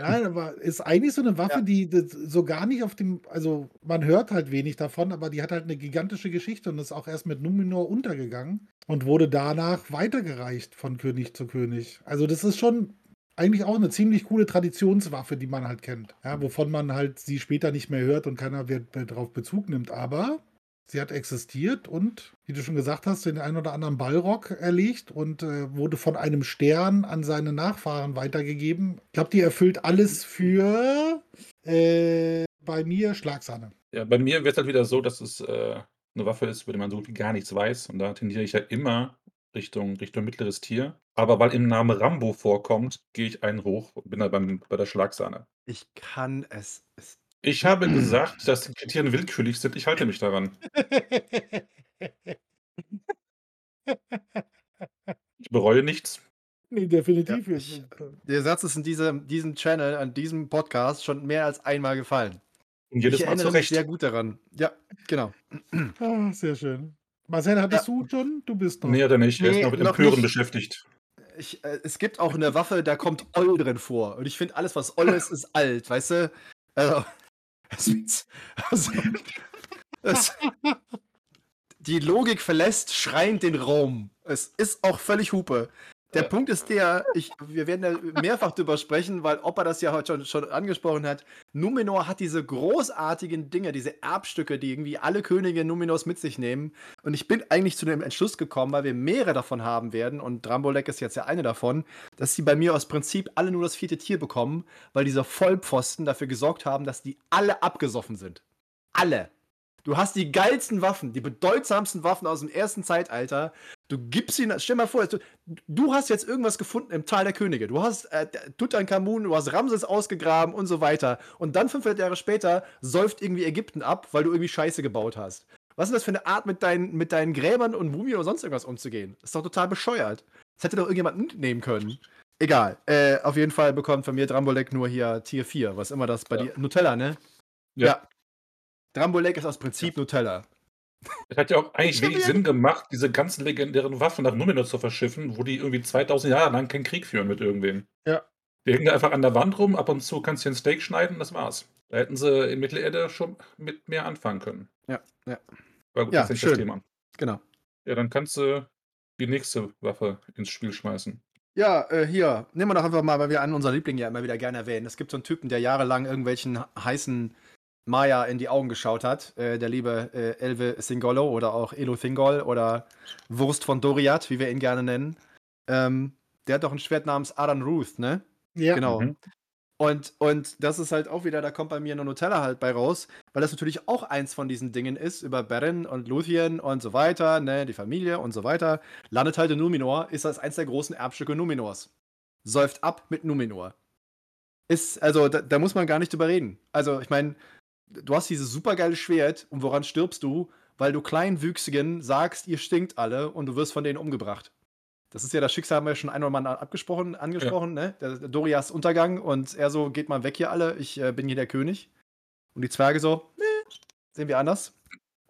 Nein, aber ist eigentlich so eine Waffe, Ja. die so gar nicht auf dem, also man hört halt wenig davon, aber die hat halt eine gigantische Geschichte und ist auch erst mit Numenor untergegangen und wurde danach weitergereicht von König zu König. Also das ist schon eigentlich auch eine ziemlich coole Traditionswaffe, die man halt kennt. Ja, wovon man halt sie später nicht mehr hört und keiner darauf Bezug nimmt, aber sie hat existiert und, wie du schon gesagt hast, den einen oder anderen Ballrock erlegt und äh, wurde von einem Stern an seine Nachfahren weitergegeben. Ich glaube, die erfüllt alles für äh, bei mir Schlagsahne. Ja, bei mir wird es halt wieder so, dass es äh, eine Waffe ist, über die man so gar nichts weiß. Und da tendiere ich ja immer Richtung, Richtung mittleres Tier. Aber weil im Namen Rambo vorkommt, gehe ich einen hoch und bin da beim, bei der Schlagsahne. Ich kann es. es Ich habe gesagt, dass die Kriterien willkürlich sind. Ich halte mich daran. Ich bereue nichts. nee, definitiv. Ja, ich- der Satz ist in diesem, diesem Channel, an diesem Podcast schon mehr als einmal gefallen. Und jedes ich Mal erinnere zu mich Recht. sehr gut daran. Ja, genau. ah, sehr schön. Marcel, hattest du schon? Du bist noch. Nee, hat er nicht. Er ist Nee, noch mit Empören beschäftigt. Ich, äh, es gibt auch eine Waffe, da kommt Oll drin vor. Und ich finde, alles, was Oll ist, ist alt, weißt du? Also, es, also, es, die Logik verlässt schreiend den Raum. Es ist auch völlig Hupe. Der. Punkt ist der, ich, wir werden da mehrfach drüber sprechen, weil Opa das ja heute schon, schon angesprochen hat. Numenor hat diese großartigen Dinge, diese Erbstücke, die irgendwie alle Könige Numenors mit sich nehmen. Und ich bin eigentlich zu dem Entschluss gekommen, weil wir mehrere davon haben werden, und Drambolek ist jetzt ja eine davon, dass sie bei mir aus Prinzip alle nur das vierte Tier bekommen, weil diese Vollpfosten dafür gesorgt haben, dass die alle abgesoffen sind. Alle. Du hast die geilsten Waffen, die bedeutsamsten Waffen aus dem ersten Zeitalter. Du gibst ihnen, stell mal vor, du, du hast jetzt irgendwas gefunden im Tal der Könige. Du hast äh, Tutanchamun, du hast Ramses ausgegraben und so weiter. Und dann 500 Jahre später säuft irgendwie Ägypten ab, weil du irgendwie Scheiße gebaut hast. Was ist das für eine Art, mit deinen, mit deinen Gräbern und Mumien oder sonst irgendwas umzugehen? ist doch total bescheuert. Das hätte doch irgendjemand mitnehmen können. Egal. Äh, auf jeden Fall bekommt von mir Drambolek nur hier Tier 4. Was immer das bei Ja. dir. Nutella, ne? Ja. Drambolek ist aus Prinzip Nutella. Es hat ja auch eigentlich wenig Sinn gemacht, diese ganzen legendären Waffen nach Numenor zu verschiffen, wo die irgendwie 2000 Jahre lang keinen Krieg führen mit irgendwem. Ja. Die hängen da einfach an der Wand rum, ab und zu kannst du ein Steak schneiden, das war's. Da hätten sie in Mittelerde schon mit mehr anfangen können. Ja, ja. Aber gut, Ja, das ist schön. das Thema. Genau. Ja, dann kannst du die nächste Waffe ins Spiel schmeißen. Ja, äh, hier, nehmen wir doch einfach mal, weil wir einen unserer Lieblinge ja immer wieder gerne erwähnen. Es gibt so einen Typen, der jahrelang irgendwelchen heißen Maya in die Augen geschaut hat. Äh, der liebe äh, Elve Singolo oder auch Elo Thingol oder Wurst von Doriath, wie wir ihn gerne nennen. Ähm, der hat doch ein Schwert namens Aran Ruth, ne? Ja. Genau. Mhm. Und, und das ist halt auch wieder, da kommt bei mir eine Nutella halt bei raus, weil das natürlich auch eins von diesen Dingen ist, über Beren und Luthien und so weiter, ne, die Familie und so weiter. Landet halt in Numenor, ist das eins der großen Erbstücke Numenors. Säuft ab mit Numenor. Ist, also, da, da muss man gar nicht drüber reden. Also, ich meine, du hast dieses supergeile Schwert und woran stirbst du? Weil du Kleinwüchsigen sagst, ihr stinkt alle und du wirst von denen umgebracht. Das ist ja das Schicksal, haben wir ja schon einmal mal abgesprochen, angesprochen, ja. ne? Der, der Dorias Untergang und er so, geht mal weg hier alle, ich äh, bin hier der König. Und die Zwerge so, nee, sehen wir anders.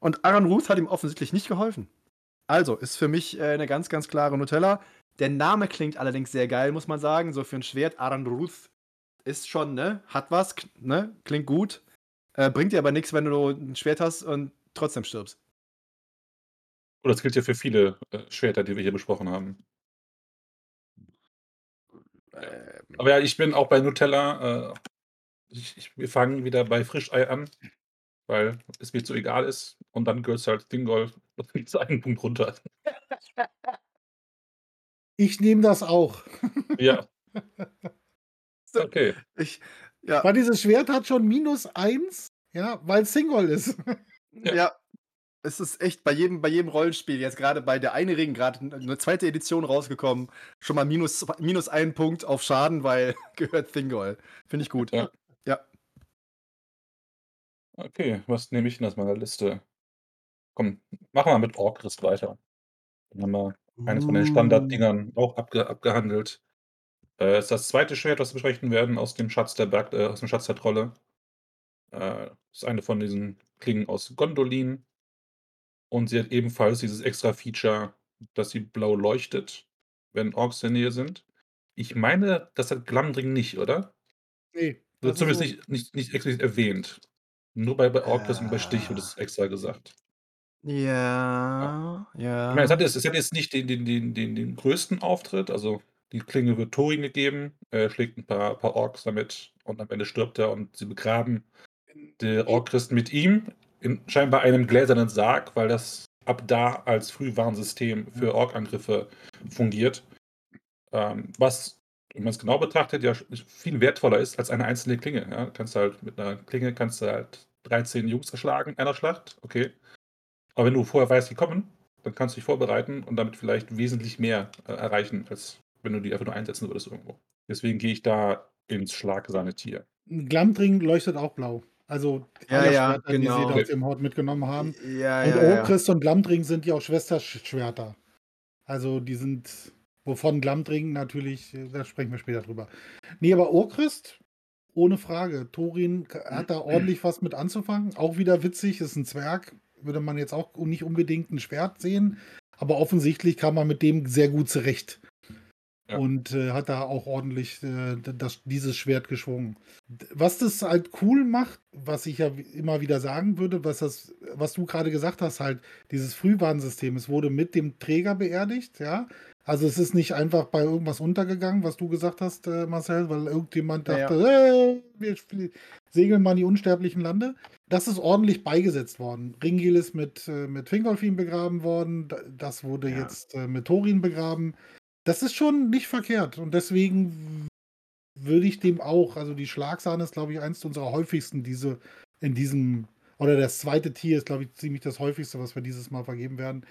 Und Aaron Ruth hat ihm offensichtlich nicht geholfen. Also, ist für mich äh, eine ganz, ganz klare Nutella. Der Name klingt allerdings sehr geil, muss man sagen. So für ein Schwert, Aaron Ruth ist schon, ne? Hat was, ne? Klingt gut. Äh, bringt dir aber nichts, wenn du ein Schwert hast und trotzdem stirbst. Und das gilt ja für viele äh, Schwerter, die wir hier besprochen haben. Ähm. Aber ja, ich bin auch bei Nutella. Äh, ich, ich, wir fangen wieder bei Frischei an, weil es mir zu egal ist. Und dann gehört es halt Dingol zu einem Punkt runter. Ich nehme das auch. Ja. Okay. Ich, ja. Weil dieses Schwert hat schon minus eins, ja, weil es Single ist. Ja. ja. Es ist echt bei jedem, bei jedem Rollenspiel, jetzt gerade bei der eine Ring, gerade eine zweite Edition rausgekommen, schon mal minus, minus einen Punkt auf Schaden, weil gehört Thingol. Finde ich gut. Ja. ja. Okay, was nehme ich denn aus meiner Liste? Komm, machen wir mit Orkrist weiter. Dann haben wir eines von den Standarddingern auch abge abgehandelt. Äh, ist das zweite Schwert, was wir besprechen werden aus dem Schatz der Berg, äh, aus dem Schatz der Trolle. Äh, ist eine von diesen Klingen aus Gondolin. Und sie hat ebenfalls dieses extra Feature, dass sie blau leuchtet, wenn Orks in der Nähe sind. Ich meine, das hat Glamdring nicht, oder? Nee. Also zumindest so. nicht, nicht, nicht explizit erwähnt. Nur bei, bei Orcus und bei Stich wird es extra gesagt. Ja, ja. Ich meine, es hat jetzt, es hat jetzt nicht den, den, den, den, den größten Auftritt. Also die Klinge wird Thorin gegeben, er schlägt ein paar, paar Orks damit und am Ende stirbt er und sie begraben der Orkrist mit ihm in scheinbar einem gläsernen Sarg, weil das ab da als Frühwarnsystem für Ork-Angriffe fungiert. Ähm, was, wenn man es genau betrachtet, ja viel wertvoller ist als eine einzelne Klinge. Ja? Kannst halt mit einer Klinge kannst du halt 13 Jungs erschlagen, einer Schlacht, okay. Aber wenn du vorher weißt, die kommen, dann kannst du dich vorbereiten und damit vielleicht wesentlich mehr äh, erreichen, als wenn du die einfach nur einsetzen würdest irgendwo. Deswegen gehe ich da ins Schlagsahne Tier. Glamdring leuchtet auch blau. Also ja, ja, Schwerter, genau. die sie aus dem Hort mitgenommen haben. Ja, und ja, Ochrist ja. und Glamdring sind ja auch Schwesterschwerter. Also die sind, wovon Glamdring natürlich, da sprechen wir später drüber. Nee, aber Ochrist, ohne Frage. Thorin hat da ordentlich was mit anzufangen. Auch wieder witzig, ist ein Zwerg. Würde man jetzt auch nicht unbedingt ein Schwert sehen. Aber offensichtlich kam man mit dem sehr gut zurecht. Ja. Und äh, hat da auch ordentlich äh, das, dieses Schwert geschwungen. Was das halt cool macht, was ich ja immer wieder sagen würde, was das, was du gerade gesagt hast, halt dieses Frühwarnsystem, es wurde mit dem Träger beerdigt, ja. Also es ist nicht einfach bei irgendwas untergegangen, was du gesagt hast, äh, Marcel, weil irgendjemand dachte, ja, ja. Äh, wir segeln mal in die unsterblichen Lande. Das ist ordentlich beigesetzt worden. Ringil ist mit, äh, mit Fingolfin begraben worden, das wurde ja. jetzt äh, mit Thorin begraben. Das ist schon nicht verkehrt und deswegen würde ich dem auch, also die Schlagsahne ist, glaube ich, eins unserer häufigsten, diese in diesem, oder das zweite Tier ist, glaube ich, ziemlich das häufigste, was wir dieses Mal vergeben werden.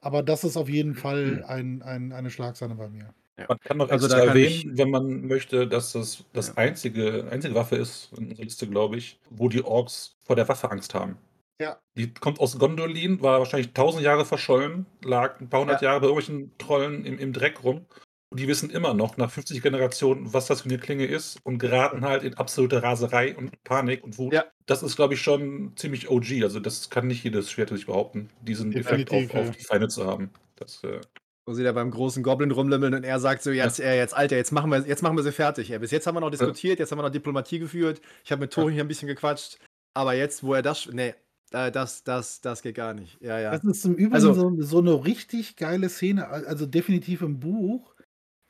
Aber das ist auf jeden Fall ein, ein, eine Schlagsahne bei mir. Ja. Man kann noch also extra erwähnen, wenn man möchte, dass das das ja. einzige, einzige Waffe ist in unserer Liste, glaube ich, wo die Orks vor der Waffe Angst haben. Ja. Die kommt aus Gondolin, war wahrscheinlich tausend Jahre verschollen, lag ein paar hundert ja. Jahre bei irgendwelchen Trollen im, im Dreck rum. Und die wissen immer noch, nach 50 Generationen, was das für eine Klinge ist und geraten halt in absolute Raserei und Panik und Wut. Ja. Das ist, glaube ich, schon ziemlich OG. Also, das kann nicht jedes Schwert sich behaupten, diesen Effekt auf, auf, die Feinde zu haben. Das, äh wo sie da beim großen Goblin rumlimmeln und er sagt so, jetzt, ja. äh, jetzt, Alter, jetzt machen wir, jetzt machen wir sie fertig. Ey. Bis jetzt haben wir noch diskutiert, ja. jetzt haben wir noch Diplomatie geführt. Ich habe mit Tori hier ein bisschen gequatscht. Aber jetzt, wo er das, nee, das, das, das geht gar nicht. Ja, ja. Das ist im Übrigen also, so, so eine richtig geile Szene, also definitiv im Buch.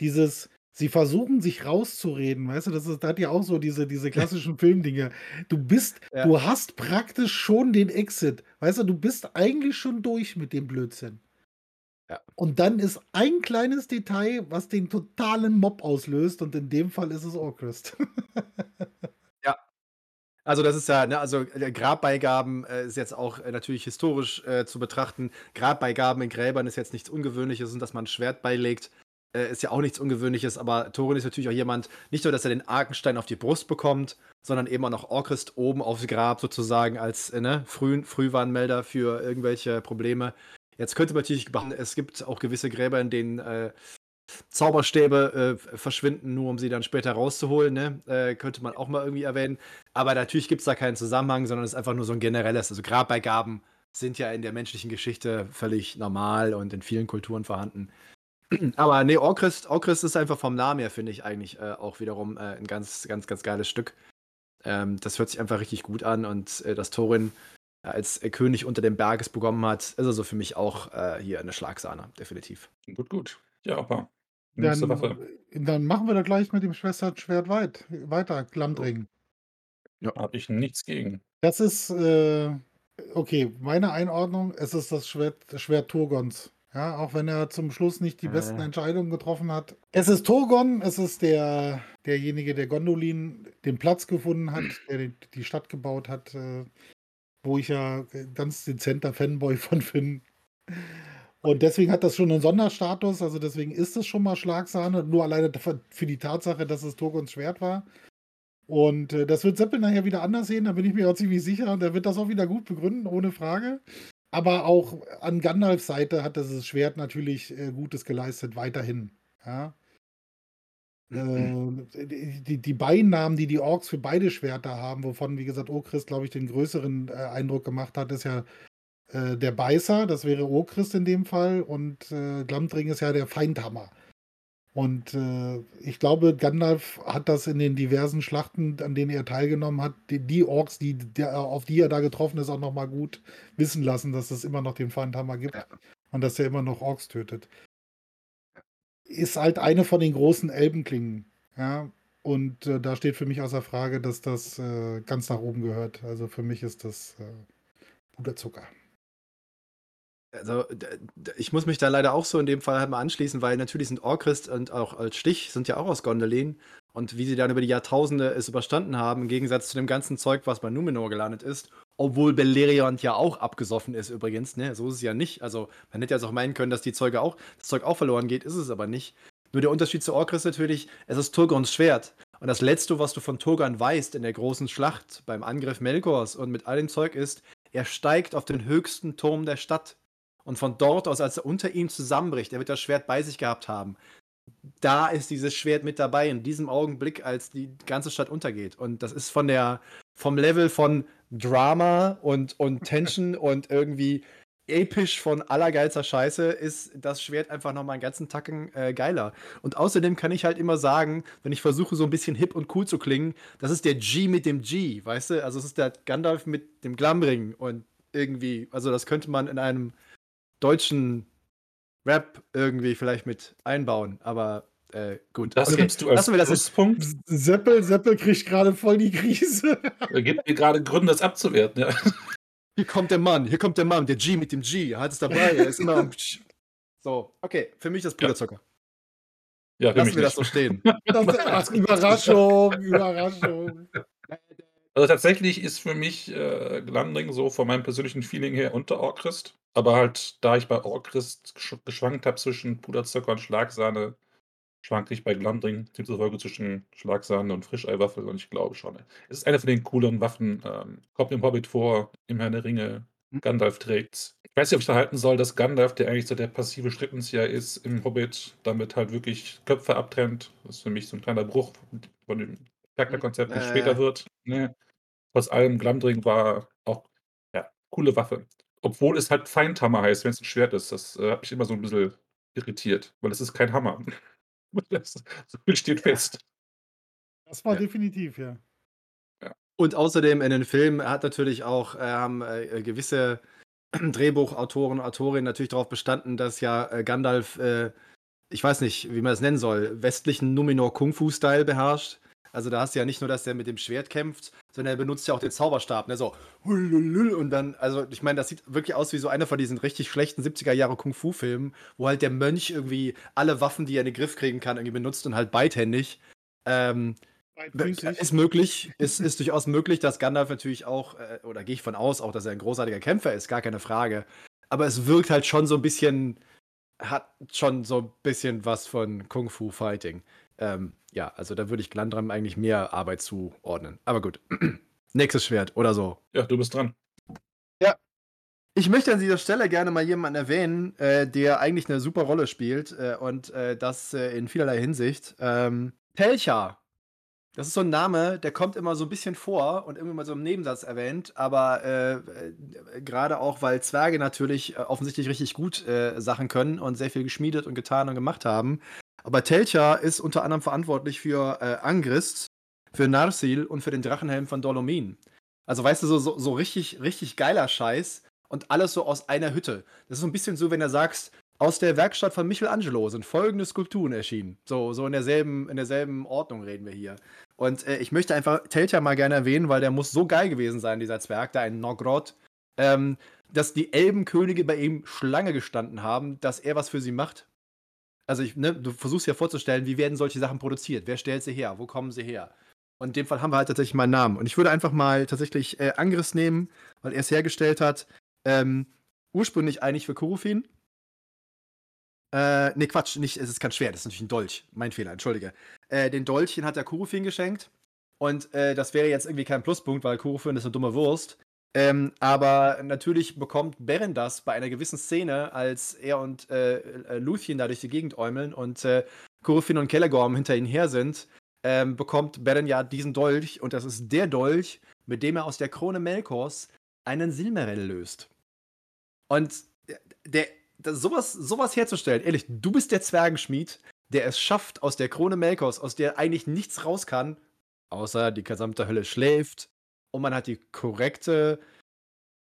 Dieses, sie versuchen sich rauszureden, weißt du, das, ist, das hat ja auch so diese, diese klassischen Filmdinge. Du bist, ja. du hast praktisch schon den Exit, weißt du, du bist eigentlich schon durch mit dem Blödsinn. Ja. Und dann ist ein kleines Detail, was den totalen Mob auslöst. Und in dem Fall ist es Orchrist. Also das ist ja, ne, also äh, Grabbeigaben äh, ist jetzt auch äh, natürlich historisch äh, zu betrachten. Grabbeigaben in Gräbern ist jetzt nichts Ungewöhnliches und dass man ein Schwert beilegt, äh, ist ja auch nichts Ungewöhnliches. Aber Thorin ist natürlich auch jemand, nicht nur, dass er den Arkenstein auf die Brust bekommt, sondern eben auch noch Orchrist oben aufs Grab sozusagen als ne, Früh Frühwarnmelder für irgendwelche Probleme. Jetzt könnte man natürlich es gibt auch gewisse Gräber, in denen Zauberstäbe äh, verschwinden, nur um sie dann später rauszuholen, ne? Äh, könnte man auch mal irgendwie erwähnen. Aber natürlich gibt es da keinen Zusammenhang, sondern es ist einfach nur so ein generelles. Also Grabbeigaben sind ja in der menschlichen Geschichte völlig normal und in vielen Kulturen vorhanden. Aber nee, Orchrist, Orchrist ist einfach vom Namen her, finde ich eigentlich äh, auch wiederum äh, ein ganz, ganz, ganz geiles Stück. Ähm, das hört sich einfach richtig gut an und äh, dass Thorin als König unter dem Berges bekommen hat, ist also für mich auch äh, hier eine Schlagsahne, definitiv. Gut, gut. Ja, aber nächste Dann, Waffe. dann machen wir da gleich mit dem Schwesternschwert weit, weiter. Glamdring. Habe ich nichts gegen. Das ist, äh, okay, meine Einordnung, es ist das Schwert, Schwert Turgons. Ja, auch wenn er zum Schluss nicht die besten Äh. Entscheidungen getroffen hat. Es ist Turgon, es ist der, derjenige, der Gondolin den Platz gefunden hat, der die, die Stadt gebaut hat, äh, wo ich ja ganz dezenter Fanboy von bin. Und deswegen hat das schon einen Sonderstatus, also deswegen ist es schon mal Schlagsahne, nur alleine für die Tatsache, dass es Turgons Schwert war. Und äh, das wird Seppel nachher wieder anders sehen, da bin ich mir auch ziemlich sicher. Der wird das auch wieder gut begründen, ohne Frage. Aber auch an Gandalfs Seite hat dieses Schwert natürlich äh, Gutes geleistet, weiterhin. Ja. Äh, die, die- Beinamen, die die Orks für beide Schwerter haben, wovon, wie gesagt, Okrist, glaube ich, den größeren äh, Eindruck gemacht hat, ist ja äh, der Beißer, das wäre Okrist in dem Fall, und äh, Glamdring ist ja der Feindhammer. Und äh, ich glaube, Gandalf hat das in den diversen Schlachten, an denen er teilgenommen hat, die, die Orks, die, der, auf die er da getroffen ist, auch nochmal gut wissen lassen, dass es immer noch den Feindhammer gibt Ja. und dass er immer noch Orks tötet. Ist halt eine von den großen Elbenklingen. Ja, und äh, da steht für mich außer Frage, dass das äh, ganz nach oben gehört. Also für mich ist das äh, Puderzucker. Also, ich muss mich da leider auch so in dem Fall halt mal anschließen, weil natürlich sind Orchrist und auch als Stich sind ja auch aus Gondolin. Und wie sie dann über die Jahrtausende es überstanden haben, im Gegensatz zu dem ganzen Zeug, was bei Numenor gelandet ist, obwohl Beleriand ja auch abgesoffen ist übrigens, ne? So ist es ja nicht. Also, man hätte jetzt auch meinen können, dass die Zeuge auch, das Zeug auch verloren geht, ist es aber nicht. Nur der Unterschied zu Orchrist natürlich, es ist Turgons Schwert. Und das Letzte, was du von Turgon weißt in der großen Schlacht beim Angriff Melkors und mit all dem Zeug ist, er steigt auf den höchsten Turm der Stadt. Und von dort aus, als er unter ihm zusammenbricht, er wird das Schwert bei sich gehabt haben. Da ist dieses Schwert mit dabei, in diesem Augenblick, als die ganze Stadt untergeht. Und das ist von der, vom Level von Drama und, und Tension und irgendwie episch von allergeilster Scheiße, ist das Schwert einfach nochmal einen ganzen Tacken äh, geiler. Und außerdem kann ich halt immer sagen, wenn ich versuche, so ein bisschen hip und cool zu klingen, das ist der G mit dem G, weißt du? Also es ist der Gandalf mit dem Glamring und irgendwie, also das könnte man in einem deutschen Rap irgendwie vielleicht mit einbauen, aber äh, gut. Das Okay, nimmst du als lassen wir das jetzt. Pluspunkt. Seppel, Seppel kriegt gerade voll die Krise. Er gibt mir gerade Gründe, das abzuwerten. Ja. Hier kommt der Mann, hier kommt der Mann, der G mit dem G, er hat es dabei, er ist immer am So, okay, für mich das Puderzucker. Ja, für Lassen mich wir das nicht. so stehen. Das, ach, Überraschung, Überraschung. Also tatsächlich ist für mich äh, Glamdring so von meinem persönlichen Feeling her unter Orchrist. Aber halt, da ich bei Orchrist gesch geschwankt habe zwischen Puderzucker und Schlagsahne, schwanke ich bei Glamdring demzufolge zwischen Schlagsahne und Frischeiwaffel und ich glaube schon. Es ist eine von den cooleren Waffen. Ähm, kommt im Hobbit vor, im Herrn der Ringe. Gandalf trägt's. Ich weiß nicht, ob ich da halten soll, dass Gandalf, der eigentlich so der passive Strippenzieher ist, im Hobbit damit halt wirklich Köpfe abtrennt. Das ist für mich so ein kleiner Bruch von dem Charakterkonzept, wie es Äh. später wird. Ne? Trotz allem, Glamdring war auch ja, coole Waffe. Obwohl es halt Feindhammer heißt, wenn es ein Schwert ist. Das äh, hat mich immer so ein bisschen irritiert, weil es ist kein Hammer. das, so viel steht fest. Das war Ja. definitiv, ja. Und außerdem in den Filmen hat natürlich auch äh, haben äh, gewisse Drehbuchautoren und Autorinnen natürlich darauf bestanden, dass ja äh, Gandalf, äh, ich weiß nicht, wie man es nennen soll, westlichen Numenor Kung-Fu-Style beherrscht. Also da hast du ja nicht nur, dass der mit dem Schwert kämpft, sondern er benutzt ja auch den Zauberstab. Ne? So und dann, also ich meine, das sieht wirklich aus wie so einer von diesen richtig schlechten 70er Jahre Kung-Fu-Filmen, wo halt der Mönch irgendwie alle Waffen, die er in den Griff kriegen kann, irgendwie benutzt und halt beidhändig. Ähm, ist möglich, ist, ist durchaus möglich, dass Gandalf natürlich auch, äh, oder gehe ich von aus, auch, dass er ein großartiger Kämpfer ist, gar keine Frage. Aber es wirkt halt schon so ein bisschen, hat schon so ein bisschen was von Kung Fu Fighting. Ähm, ja, also da würde ich Glandram eigentlich mehr Arbeit zuordnen. Aber gut. Nächstes Schwert oder so. Ja, du bist dran. Ja. Ich möchte an dieser Stelle gerne mal jemanden erwähnen, äh, der eigentlich eine super Rolle spielt äh, und äh, das äh, in vielerlei Hinsicht. Ähm, Telcha das ist so ein Name, der kommt immer so ein bisschen vor und immer mal so im Nebensatz erwähnt, aber äh, äh, gerade auch, weil Zwerge natürlich offensichtlich richtig gut äh, Sachen können und sehr viel geschmiedet und getan und gemacht haben. Aber Telcha ist unter anderem verantwortlich für äh, Angrist, für Narsil und für den Drachenhelm von Dolomin. Also weißt du, so, so, so richtig, richtig geiler Scheiß und alles so aus einer Hütte. Das ist so ein bisschen so, wenn du sagst, aus der Werkstatt von Michelangelo sind folgende Skulpturen erschienen. So, so in derselben, in derselben Ordnung reden wir hier. Und äh, ich möchte einfach Teltja mal gerne erwähnen, weil der muss so geil gewesen sein, dieser Zwerg, da ein Nogrod, ähm, dass die Elbenkönige bei ihm Schlange gestanden haben, dass er was für sie macht. Also ich, ne, du versuchst dir vorzustellen, wie werden solche Sachen produziert? Wer stellt sie her? Wo kommen sie her? Und in dem Fall haben wir halt tatsächlich meinen Namen. Und ich würde einfach mal tatsächlich äh, Angriff nehmen, weil er es hergestellt hat. Ähm, ursprünglich eigentlich für Kurufin, äh, nee, Quatsch, nicht, es ist kein Schwert, es ist natürlich ein Dolch. Mein Fehler, entschuldige. Äh, den Dolchchen hat der Kurufin geschenkt. Und äh, das wäre jetzt irgendwie kein Pluspunkt, weil Kurufin ist eine dumme Wurst. Ähm, aber natürlich bekommt Beren das bei einer gewissen Szene, als er und äh, äh Luthien da durch die Gegend äumeln und äh, Kurufin und Kellegorm hinter ihnen her sind, ähm, bekommt Beren ja diesen Dolch und das ist der Dolch, mit dem er aus der Krone Melkors einen Silmaril löst. Und der das, sowas, sowas herzustellen, ehrlich, du bist der Zwergenschmied, der es schafft, aus der Krone Melkos, aus der eigentlich nichts raus kann, außer die gesamte Hölle schläft und man hat die korrekte.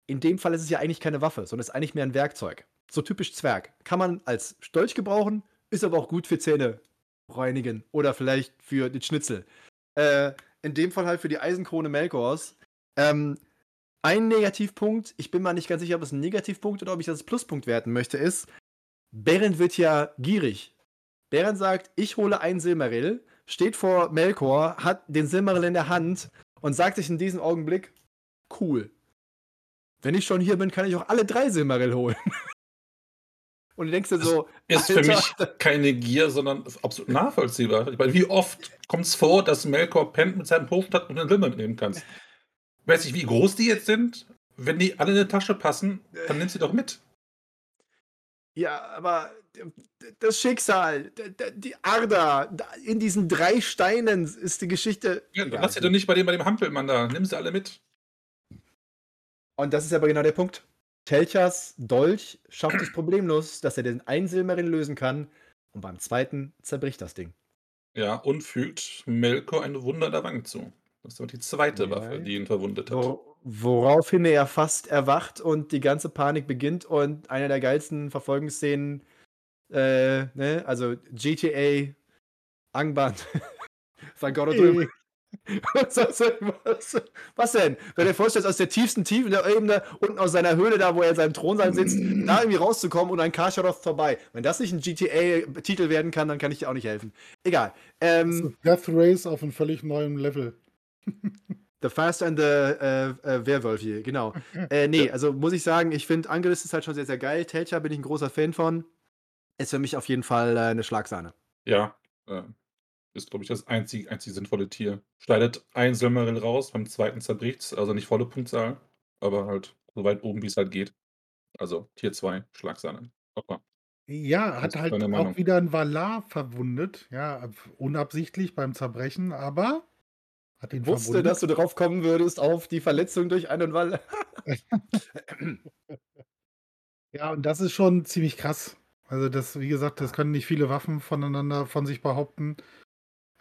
In dem Fall ist es ja eigentlich keine Waffe, sondern es ist eigentlich mehr ein Werkzeug. So typisch Zwerg. Kann man als Stolch gebrauchen, ist aber auch gut für Zähne reinigen oder vielleicht für den Schnitzel. Äh, in dem Fall halt für die Eisenkrone Melkors. Ähm, ein Negativpunkt, ich bin mal nicht ganz sicher, ob es ein Negativpunkt oder ob ich das als Pluspunkt werten möchte, ist, Beren wird ja gierig. Beren sagt, ich hole ein Silmaril, steht vor Melkor, hat den Silmaril in der Hand und sagt sich in diesem Augenblick, cool. Wenn ich schon hier bin, kann ich auch alle drei Silmaril holen. Und du denkst dir so. Das ist Alter. für mich keine Gier, sondern absolut nachvollziehbar. Ich meine, wie oft kommt es vor, dass Melkor pennt mit seinem Hofstadt und den Silber mitnehmen kannst? weiß nicht, wie groß die jetzt sind. Wenn die alle in die Tasche passen, dann nimm sie doch mit. Ja, aber das Schicksal, die Arda, in diesen drei Steinen ist die Geschichte. Ja, dann lass sie doch nicht bei dem, bei dem Hampelmann da. Nimm sie alle mit. Und das ist aber genau der Punkt. Telchas Dolch schafft es problemlos, dass er den einen Silmarin lösen kann und beim zweiten zerbricht das Ding. Ja, und fügt Melkor eine Wunder der Wange zu. Das war die zweite ja. Waffe, die ihn verwundet hat. Wo, woraufhin er fast erwacht und die ganze Panik beginnt und eine der geilsten Verfolgungsszenen, äh, ne, also GTA, Angband, Van Gogh was, was, was, denn? Wenn du dir vorstellst, aus der tiefsten Tiefe der Ebene, unten aus seiner Höhle, da wo er in seinem Thronsaal sitzt, da irgendwie rauszukommen und ein Karsharoth vorbei. Wenn das nicht ein GTA-Titel werden kann, dann kann ich dir auch nicht helfen. Egal. Ähm, Death Race auf einem völlig neuen Level. The Fast and the äh, äh, Werwolf hier, genau. Äh, nee, also muss ich sagen, ich finde Angelist ist halt schon sehr, sehr geil. Telcha bin ich ein großer Fan von. Ist für mich auf jeden Fall äh, eine Schlagsahne. Ja, äh, ist, glaube ich, das einzig, einzig sinnvolle Tier. Schneidet ein Silmaril raus, beim zweiten zerbricht also nicht volle Punktzahl, aber halt so weit oben, wie es halt geht. Also Tier 2, Schlagsahne. Hoppa. Ja, hat halt auch wieder ein Valar verwundet, ja, unabsichtlich beim Zerbrechen, aber hat ihn Wusste, verwundet? dass du drauf kommen würdest auf die Verletzung durch einen Wall. ja, und das ist schon ziemlich krass. Also das, wie gesagt, das können nicht viele Waffen voneinander von sich behaupten.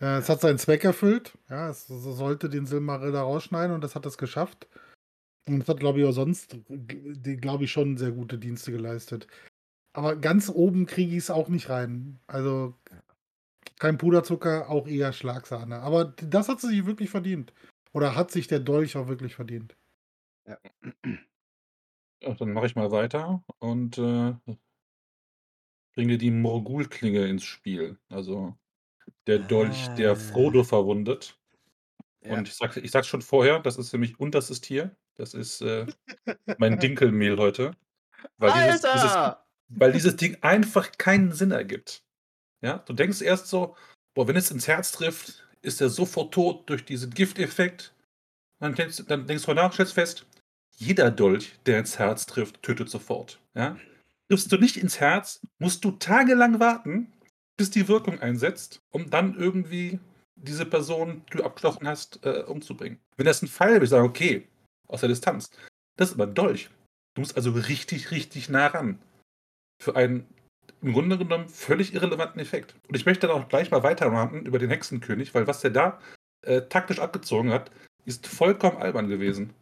Äh, es hat seinen Zweck erfüllt. Ja, es sollte den Silmaril da rausschneiden und das hat es geschafft. Und es hat, glaube ich, auch sonst, glaube ich, schon sehr gute Dienste geleistet. Aber ganz oben kriege ich es auch nicht rein. Also Kein Puderzucker, auch eher Schlagsahne. Aber das hat sie sich wirklich verdient. Oder hat sich der Dolch auch wirklich verdient? Ja. Ja, dann mache ich mal weiter und, äh, bringe die Morgul-Klinge ins Spiel. Also, der Dolch, der Frodo Ah. verwundet. Ja. Und ich sage ich sage schon vorher, das ist für mich unterstes Tier. Das ist, äh, mein Dinkelmehl heute. Weil dieses dieses weil dieses Ding einfach keinen Sinn ergibt. Ja, du denkst erst so: „Boah, wenn es ins Herz trifft, ist er sofort tot durch diesen Gifteffekt.“ Dann denkst dann denkst du nach, stellst fest, jeder Dolch, der ins Herz trifft, tötet sofort, ja? Triffst du nicht ins Herz, musst du tagelang warten, bis die Wirkung einsetzt, um dann irgendwie diese Person, die du abgestochen hast, äh, umzubringen. Wenn das 'n Pfeil ich sagen: „Okay, aus der Distanz.“ Das ist aber 'n Dolch. Du musst also richtig, richtig nah ran. Für einen im Grunde genommen völlig irrelevanten Effekt. Und ich möchte dann auch gleich mal weiterranten über den Hexenkönig, weil was der da, äh, taktisch abgezogen hat, ist vollkommen albern gewesen.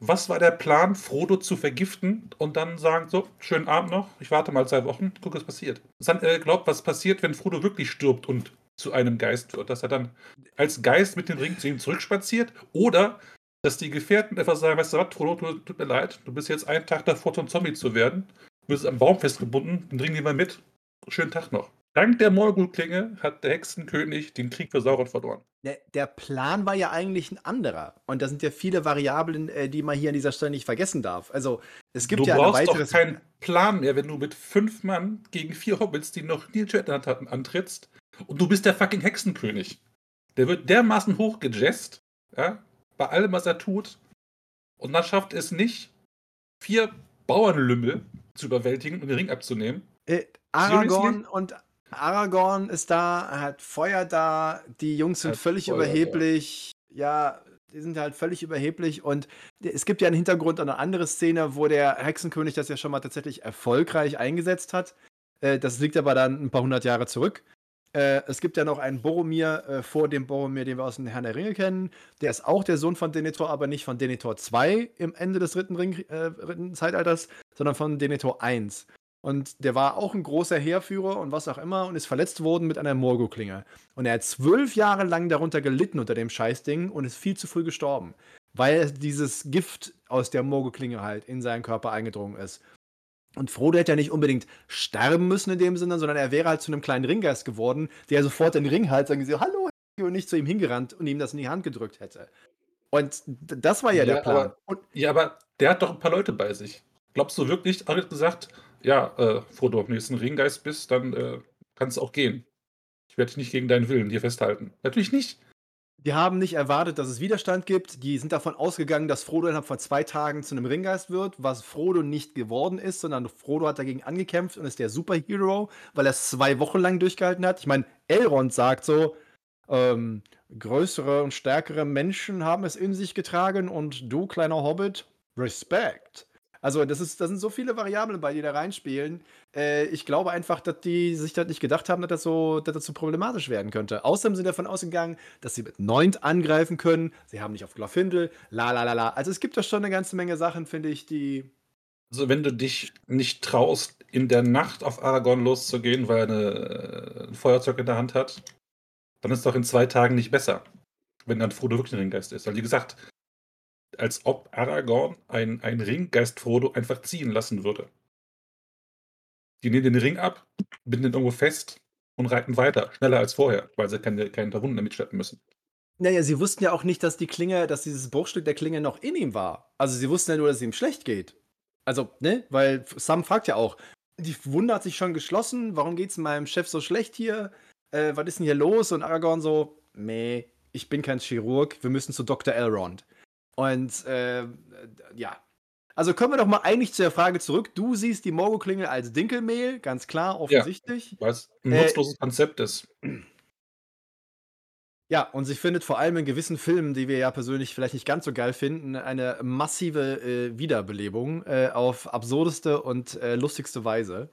Was war der Plan, Frodo zu vergiften und dann sagen: „So, schönen Abend noch, ich warte mal 2 Wochen, gucke, was passiert.“ Was hat er geglaubt, was passiert, wenn Frodo wirklich stirbt und zu einem Geist wird? Dass er dann als Geist mit dem Ring zu ihm zurückspaziert oder dass die Gefährten einfach sagen: „Weißt du was, Frodo, tu tut mir leid, du bist jetzt einen Tag davor, zum Zombie zu werden. Du bist am Baum festgebunden, den Ring nehmen wir mit. Schönen Tag noch.“ Dank der Morgul-Klinge hat der Hexenkönig den Krieg für Sauron verloren. Der, der Plan war ja eigentlich ein anderer. Und da sind ja viele Variablen, äh, die man hier an dieser Stelle nicht vergessen darf. Also, es gibt Du ja eine brauchst weitere. doch keinen Plan mehr, wenn du mit 5 Mann gegen 4 Hobbits, die noch nie Hand hatten, antrittst und du bist der fucking Hexenkönig. Der wird dermaßen hochgejazzt, ja, bei allem, was er tut. Und dann schafft es nicht, 4 Bauernlümmel zu überwältigen und den Ring abzunehmen. Äh, Aragorn und Aragorn ist da, er hat Feuer da, die Jungs sind völlig Feuer überheblich. Ja, die sind halt völlig überheblich und es gibt ja einen Hintergrund und eine andere Szene, wo der Hexenkönig das ja schon mal tatsächlich erfolgreich eingesetzt hat. Äh, das liegt aber dann ein paar hundert Jahre zurück. Äh, es gibt ja noch einen Boromir äh, vor dem Boromir, den wir aus dem Herrn der Ringe kennen. Der ist auch der Sohn von Denethor, aber nicht von Denethor 2 im Ende des dritten, Ring, äh, dritten Zeitalters, sondern von Denethor 1. Und der war auch ein großer Heerführer und was auch immer und ist verletzt worden mit einer Morgul-Klinge. Und er hat zwölf Jahre lang darunter gelitten unter dem Scheißding und ist viel zu früh gestorben. Weil dieses Gift aus der Morgul-Klinge halt in seinen Körper eingedrungen ist. Und Frodo hätte ja nicht unbedingt sterben müssen in dem Sinne, sondern er wäre halt zu einem kleinen Ringgeist geworden, der sofort den Ring halt und gesagt, hallo, und nicht zu ihm hingerannt und ihm das in die Hand gedrückt hätte. Und das war ja, der Plan. aber, Und ja, aber der hat doch ein paar Leute bei sich. Glaubst du wirklich, hat gesagt, ja, äh, Frodo, wenn du jetzt ein Ringgeist bist, dann äh, kannst du auch gehen. Ich werde dich nicht gegen deinen Willen hier festhalten. Natürlich nicht. Die haben nicht erwartet, dass es Widerstand gibt. Die sind davon ausgegangen, dass Frodo innerhalb von zwei Tagen zu einem Ringgeist wird, was Frodo nicht geworden ist, sondern Frodo hat dagegen angekämpft und ist der Superhero, weil er es zwei Wochen lang durchgehalten hat. Ich meine, Elrond sagt so, ähm, größere und stärkere Menschen haben es in sich getragen und du, kleiner Hobbit, Respekt. Also, das, ist, das sind so viele Variablen bei, die da reinspielen. Äh, ich glaube einfach, dass die sich das nicht gedacht haben, dass das so, dass das so problematisch werden könnte. Außerdem sind davon ausgegangen, dass sie mit Neunt angreifen können. Sie haben nicht auf Glorfindel, la la la la. Also es gibt da schon eine ganze Menge Sachen, finde ich, die. Also wenn du dich nicht traust, in der Nacht auf Aragorn loszugehen, weil er eine, ein Feuerzeug in der Hand hat, dann ist doch in zwei Tagen nicht besser, wenn dann Frodo wirklich ein Ringgeist ist. Weil wie gesagt, als ob Aragorn ein, ein Ringgeist Frodo einfach ziehen lassen würde. Die nehmen den Ring ab, binden ihn irgendwo fest und reiten weiter, schneller als vorher, weil sie keine, keine Verwundeten mitschleppen müssen. Naja, sie wussten ja auch nicht, dass die Klinge, dass dieses Bruchstück der Klinge noch in ihm war. Also sie wussten ja nur, dass es ihm schlecht geht. Also, ne? Weil Sam fragt ja auch, die Wunde hat sich schon geschlossen, warum geht's meinem Chef so schlecht hier? Äh, was ist denn hier los? Und Aragorn so, nee, ich bin kein Chirurg, wir müssen zu Dr. Elrond. Und äh, ja. Also kommen wir doch mal eigentlich zu der Frage zurück. Du siehst die Morgoklinge als Dinkelmehl, ganz klar, offensichtlich. Weil es ein Äh, nutzloses Konzept ist. Ja, und sie findet vor allem in gewissen Filmen, die wir ja persönlich vielleicht nicht ganz so geil finden, eine massive äh, Wiederbelebung äh, auf absurdeste und äh, lustigste Weise.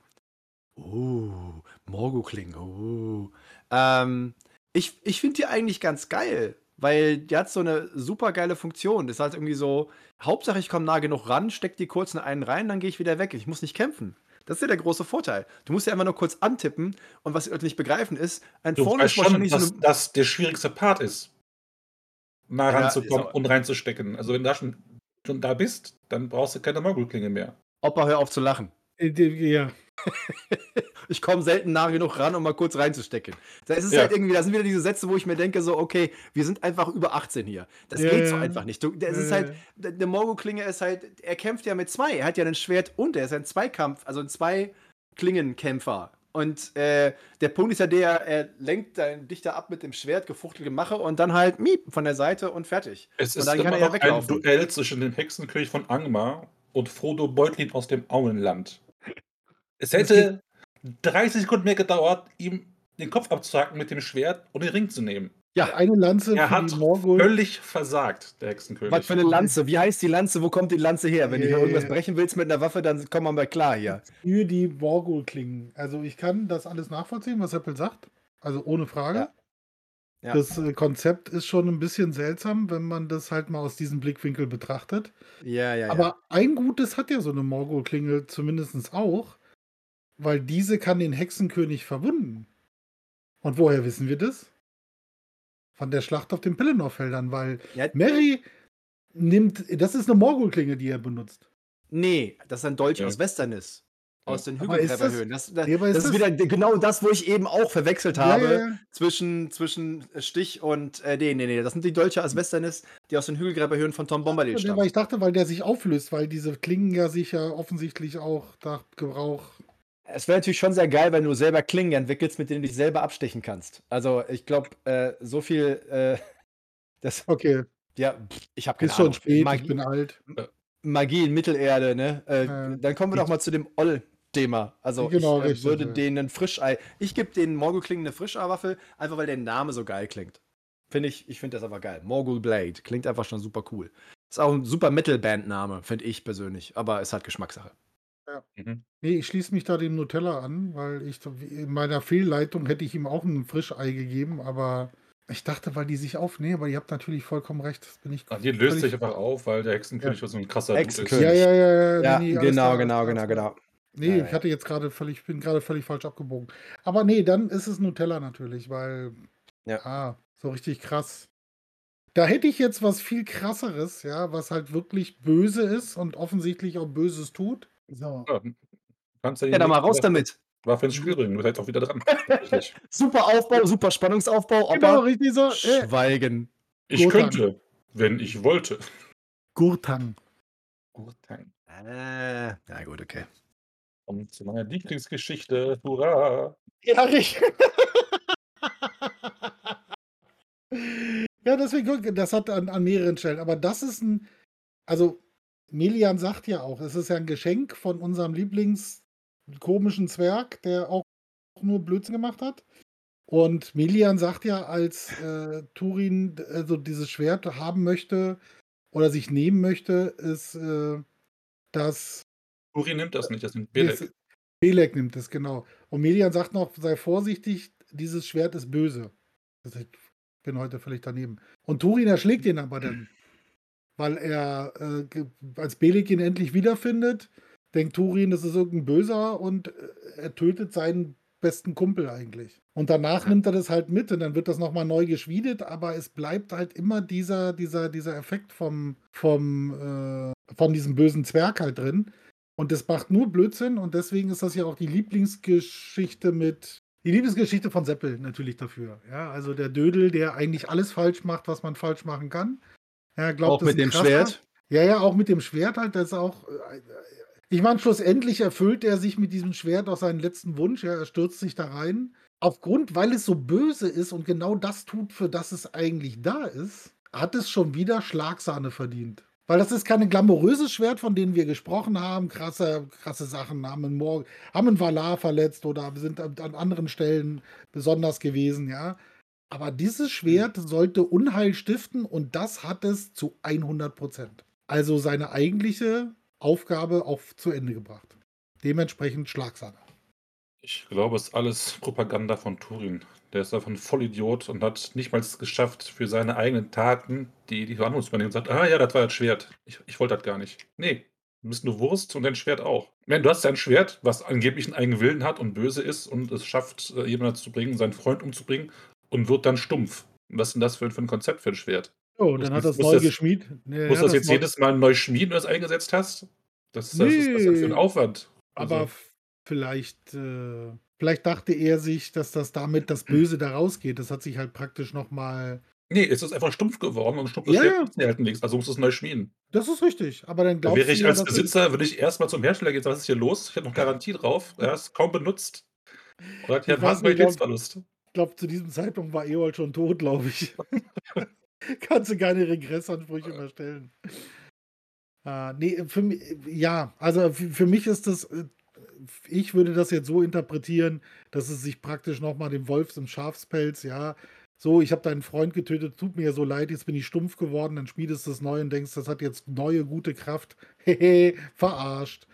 Uh, Morgokling, uh. Ähm, ich ich finde die eigentlich ganz geil, weil die hat so eine super geile Funktion. Das ist halt irgendwie so, Hauptsache ich komme nah genug ran, steck die kurz in einen rein, dann gehe ich wieder weg. Ich muss nicht kämpfen. Das ist ja der große Vorteil. Du musst ja einfach nur kurz antippen und was die Leute nicht begreifen ist, ein Phone ist schon, wahrscheinlich so dass eine, das der schwierigste Part ist, nah Ja, ranzukommen und reinzustecken. Also wenn du da schon, schon da bist, dann brauchst du keine Mogulklinge mehr. Opa, hör auf zu lachen. Äh, Ja. Ich komme selten nah genug ran, um mal kurz reinzustecken. Das ist Ja. halt irgendwie, das sind wieder diese Sätze, wo ich mir denke, so, okay, wir sind einfach über 18 hier. Das Ja, geht so ja. einfach nicht. Du, das ist Ja, halt, der Morgo-Klinge ist halt, er kämpft ja mit zwei. Er hat ja ein Schwert und er ist ein Zweikampf, also ein Zwei-Klingenkämpfer. Und äh, der Punkt ist ja der, er lenkt deinen Dichter ab mit dem Schwert, gefuchtelte Mache und dann halt miep, von der Seite und fertig. Es Und ist dann kann immer er ja noch ein weglaufen. Duell zwischen dem Hexenkönig von Angmar und Frodo Beutlin aus dem Auenland. Es hätte 30 Sekunden mehr gedauert, ihm den Kopf abzuhacken mit dem Schwert und den Ring zu nehmen. Eine Lanze Er hat völlig versagt, der Hexenkönig. Was für eine Lanze? Wie heißt die Lanze? Wo kommt die Lanze her? Wenn du hier Äh. irgendwas brechen willst mit einer Waffe, dann komm mal klar hier. für die Morgul klingen. Also ich kann das alles nachvollziehen, was Apple sagt. Also ohne Frage. Ja. Ja. Das äh, Konzept ist schon ein bisschen seltsam, wenn man das halt mal aus diesem Blickwinkel betrachtet. Ja, ja, ja. Aber ein Gutes hat ja so eine Morgul-Klingel zumindest auch, weil diese kann den Hexenkönig verwunden. Und woher wissen wir das? Von der Schlacht auf den Pelennor-Feldern, weil Ja. Mary nimmt, das ist eine Morgul-Klinge, die er benutzt. Nee, das ist ein Dolch Ja. aus Westernis. Aus den Aber das- Hügelgräberhöhen. Das, das, Ja, aber ist das ist das- wieder genau das, wo ich eben auch verwechselt habe ja, ja. Zwischen, zwischen Stich und. Äh, nee, nee, nee. Das sind die Dolche aus Westernis, die aus den Hügelgräberhöhen von Tom Bombadil Ja, stammen. weil ich dachte, weil der sich auflöst, weil diese Klingen ja sich ja offensichtlich auch nach Gebrauch. Es wäre natürlich schon sehr geil, wenn du selber Klingen entwickelst, mit denen du dich selber abstechen kannst. Also, ich glaube, äh, so viel. Äh, das, Okay, ja, ich habe keine ist schon Ahnung. spät, Magie, ich bin alt. Magie in Mittelerde, ne? Äh. Dann kommen wir doch mal zu dem Oll-Thema. Also, Genau, ich äh, richtig, würde ja. denen ein Frischei. Ich gebe den Morgul-Klingen eine Frischei-Waffe, einfach weil der Name so geil klingt. Finde ich, ich finde das aber geil. Morgul Blade klingt einfach schon super cool. Ist auch ein super Metal-Band-Name, finde ich persönlich. Aber es hat Geschmackssache. Mhm. Nee, ich schließe mich da dem Nutella an, weil ich in meiner Fehlleitung hätte ich ihm auch ein Frischei gegeben, aber ich dachte, weil die sich aufnehmen, aber ihr habt natürlich vollkommen recht. Das bin ich Ach, hier löst sich einfach auf, weil der Hexenkönig so ein krasser. Hexenkönig. Ja, ja, ja, ja. Ja, nee, nee, genau, genau, genau, genau. Nee, Ja, ja. ich hatte jetzt gerade völlig, bin gerade völlig falsch abgebogen. Aber nee, dann ist es Nutella natürlich, weil Ja. ah, so richtig krass. Da hätte ich jetzt was viel krasseres, ja, was halt wirklich böse ist und offensichtlich auch Böses tut. So. Ja, kannst du Ja, dann mal raus damit. Waffe ins Spiel bringen, du halt auch wieder dran. Super Aufbau, super Spannungsaufbau. Genau, richtig so. Schweigen. Ich Gurtan. könnte, wenn ich wollte. Gurtang. Gurtan. Äh, na gut, okay. Und zu meiner Lieblingsgeschichte, hurra! Ja, richtig. ja, deswegen, das hat an, an mehreren Stellen. Aber das ist ein, also Melian sagt ja auch, es ist ja ein Geschenk von unserem Lieblingskomischen Zwerg, der auch nur Blödsinn gemacht hat. Und Melian sagt ja, als äh, Turin also dieses Schwert haben möchte oder sich nehmen möchte, ist, äh, dass Uri nimmt das nicht, das nimmt Belek. Belek. Belek nimmt es, genau. Und Melian sagt noch, sei vorsichtig, dieses Schwert ist böse. Ich bin heute völlig daneben. Und Turin erschlägt ihn aber dann. Weil er, äh, als Belek ihn endlich wiederfindet, denkt Turin, das ist irgendein Böser und äh, er tötet seinen besten Kumpel eigentlich. Und danach nimmt er das halt mit und dann wird das nochmal neu geschmiedet, aber es bleibt halt immer dieser, dieser, dieser Effekt vom, vom, äh, von diesem bösen Zwerg halt drin. Und das macht nur Blödsinn und deswegen ist das ja auch die Lieblingsgeschichte mit. Die Lieblingsgeschichte von Seppel natürlich dafür. Ja, also der Dödel, der eigentlich alles falsch macht, was man falsch machen kann. Er glaubt, Auch das mit dem Krasser. Schwert. Ja, ja, auch mit dem Schwert halt. Das ist auch. äh, Ich meine, schlussendlich erfüllt er sich mit diesem Schwert auch seinen letzten Wunsch. Ja, er stürzt sich da rein. Aufgrund, weil es so böse ist und genau das tut, für das es eigentlich da ist, hat es schon wieder Schlagsahne verdient. Weil das ist keine glamouröses Schwert, von denen wir gesprochen haben. Krasse, krasse Sachen haben einen, Mor haben einen Valar verletzt oder sind an anderen Stellen besonders gewesen, ja. Aber dieses Schwert sollte Unheil stiften und das hat es zu 100 Prozent. Also seine eigentliche Aufgabe auch zu Ende gebracht. Dementsprechend Schlagsahne. Ich glaube, es ist alles Propaganda von Turin. Der ist einfach ein Vollidiot und hat nicht mal es geschafft, für seine eigenen Taten die, die und sagt, ah ja, das war das Schwert. Ich, ich wollte das gar nicht. Nee, Du bist nur Wurst und dein Schwert auch. Meine, du hast ja ein Schwert, was angeblich einen eigenen Willen hat und böse ist und es schafft, äh, jemanden zu bringen, seinen Freund umzubringen und wird dann stumpf. Was ist denn das für, für ein Konzept für ein Schwert? Oh, Muss dann hat das- das muss neu das- geschmiedet. Nee, Musst ja, du das jetzt jedes Mal neu schmieden, wenn du es eingesetzt hast? Das, was ist das für ein Nee. Aufwand? Aber Also, f- vielleicht, äh, vielleicht dachte er sich, dass das damit das Böse da rausgeht. Das hat sich halt praktisch nochmal. nee, es ist einfach stumpf geworden und stumpf Ja, Schwert ja. nichts. Also musst du es neu schmieden. Das ist richtig. Aber dann Da glaubst wäre ich ja, als Besitzer, würde ich erstmal zum Hersteller gehen, was ist hier los? Ich habe noch Garantie drauf. Er ist kaum benutzt. Oder hat hier Ich einen glaube, zu diesem Zeitpunkt war Ewald schon tot, glaube ich. Kannst du keine Regressansprüche mehr stellen. Äh, nee, für mich, ja, also für, für mich ist das, äh, ich würde das jetzt so interpretieren, dass es sich praktisch nochmal dem Wolfs im Schafspelz, ja, so, ich habe deinen Freund getötet, tut mir so leid, jetzt bin ich stumpf geworden, dann schmiedest du das neu und denkst, das hat jetzt neue gute Kraft. Hehe, verarscht.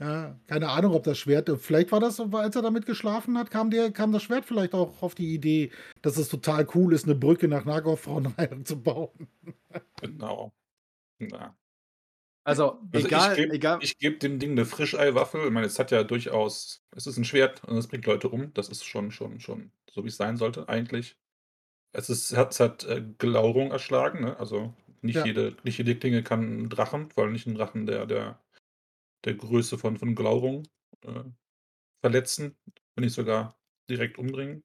Ja, keine Ahnung, ob das Schwert, vielleicht war das, als er damit geschlafen hat, kam, der, kam das Schwert vielleicht auch auf die Idee, dass es total cool ist, eine Brücke nach Nagorfrauenheim zu bauen. Genau. Ja. Also, Also egal, ich gebe egal. ich geb dem Ding eine Frischeiwaffe. Ich meine, es hat ja durchaus, es ist ein Schwert und es bringt Leute um. Das ist schon, schon, schon so, wie es sein sollte, eigentlich. Es, ist, es hat, es hat äh, Glaurung erschlagen, ne? Also nicht, Ja. jede, nicht jede Klinge kann einen Drachen, allem nicht einen Drachen der, der, der Größe von, von Glaurung äh, verletzen, wenn nicht sogar direkt umbringen.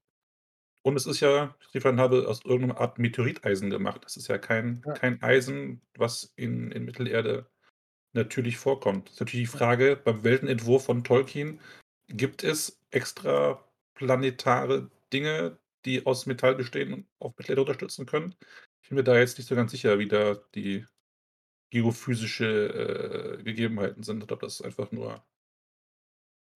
Und es ist ja, ich habe, aus irgendeiner Art Meteoriteisen gemacht. Das ist ja kein, Ja. kein Eisen, was in, in Mittelerde natürlich vorkommt. Das ist natürlich die Frage, beim Weltenentwurf von Tolkien, gibt es extraplanetare Dinge, die aus Metall bestehen und auf Mittelerde unterstützen können? Ich bin mir da jetzt nicht so ganz sicher, wie da die geophysische äh, Gegebenheiten sind, oder ob das einfach nur,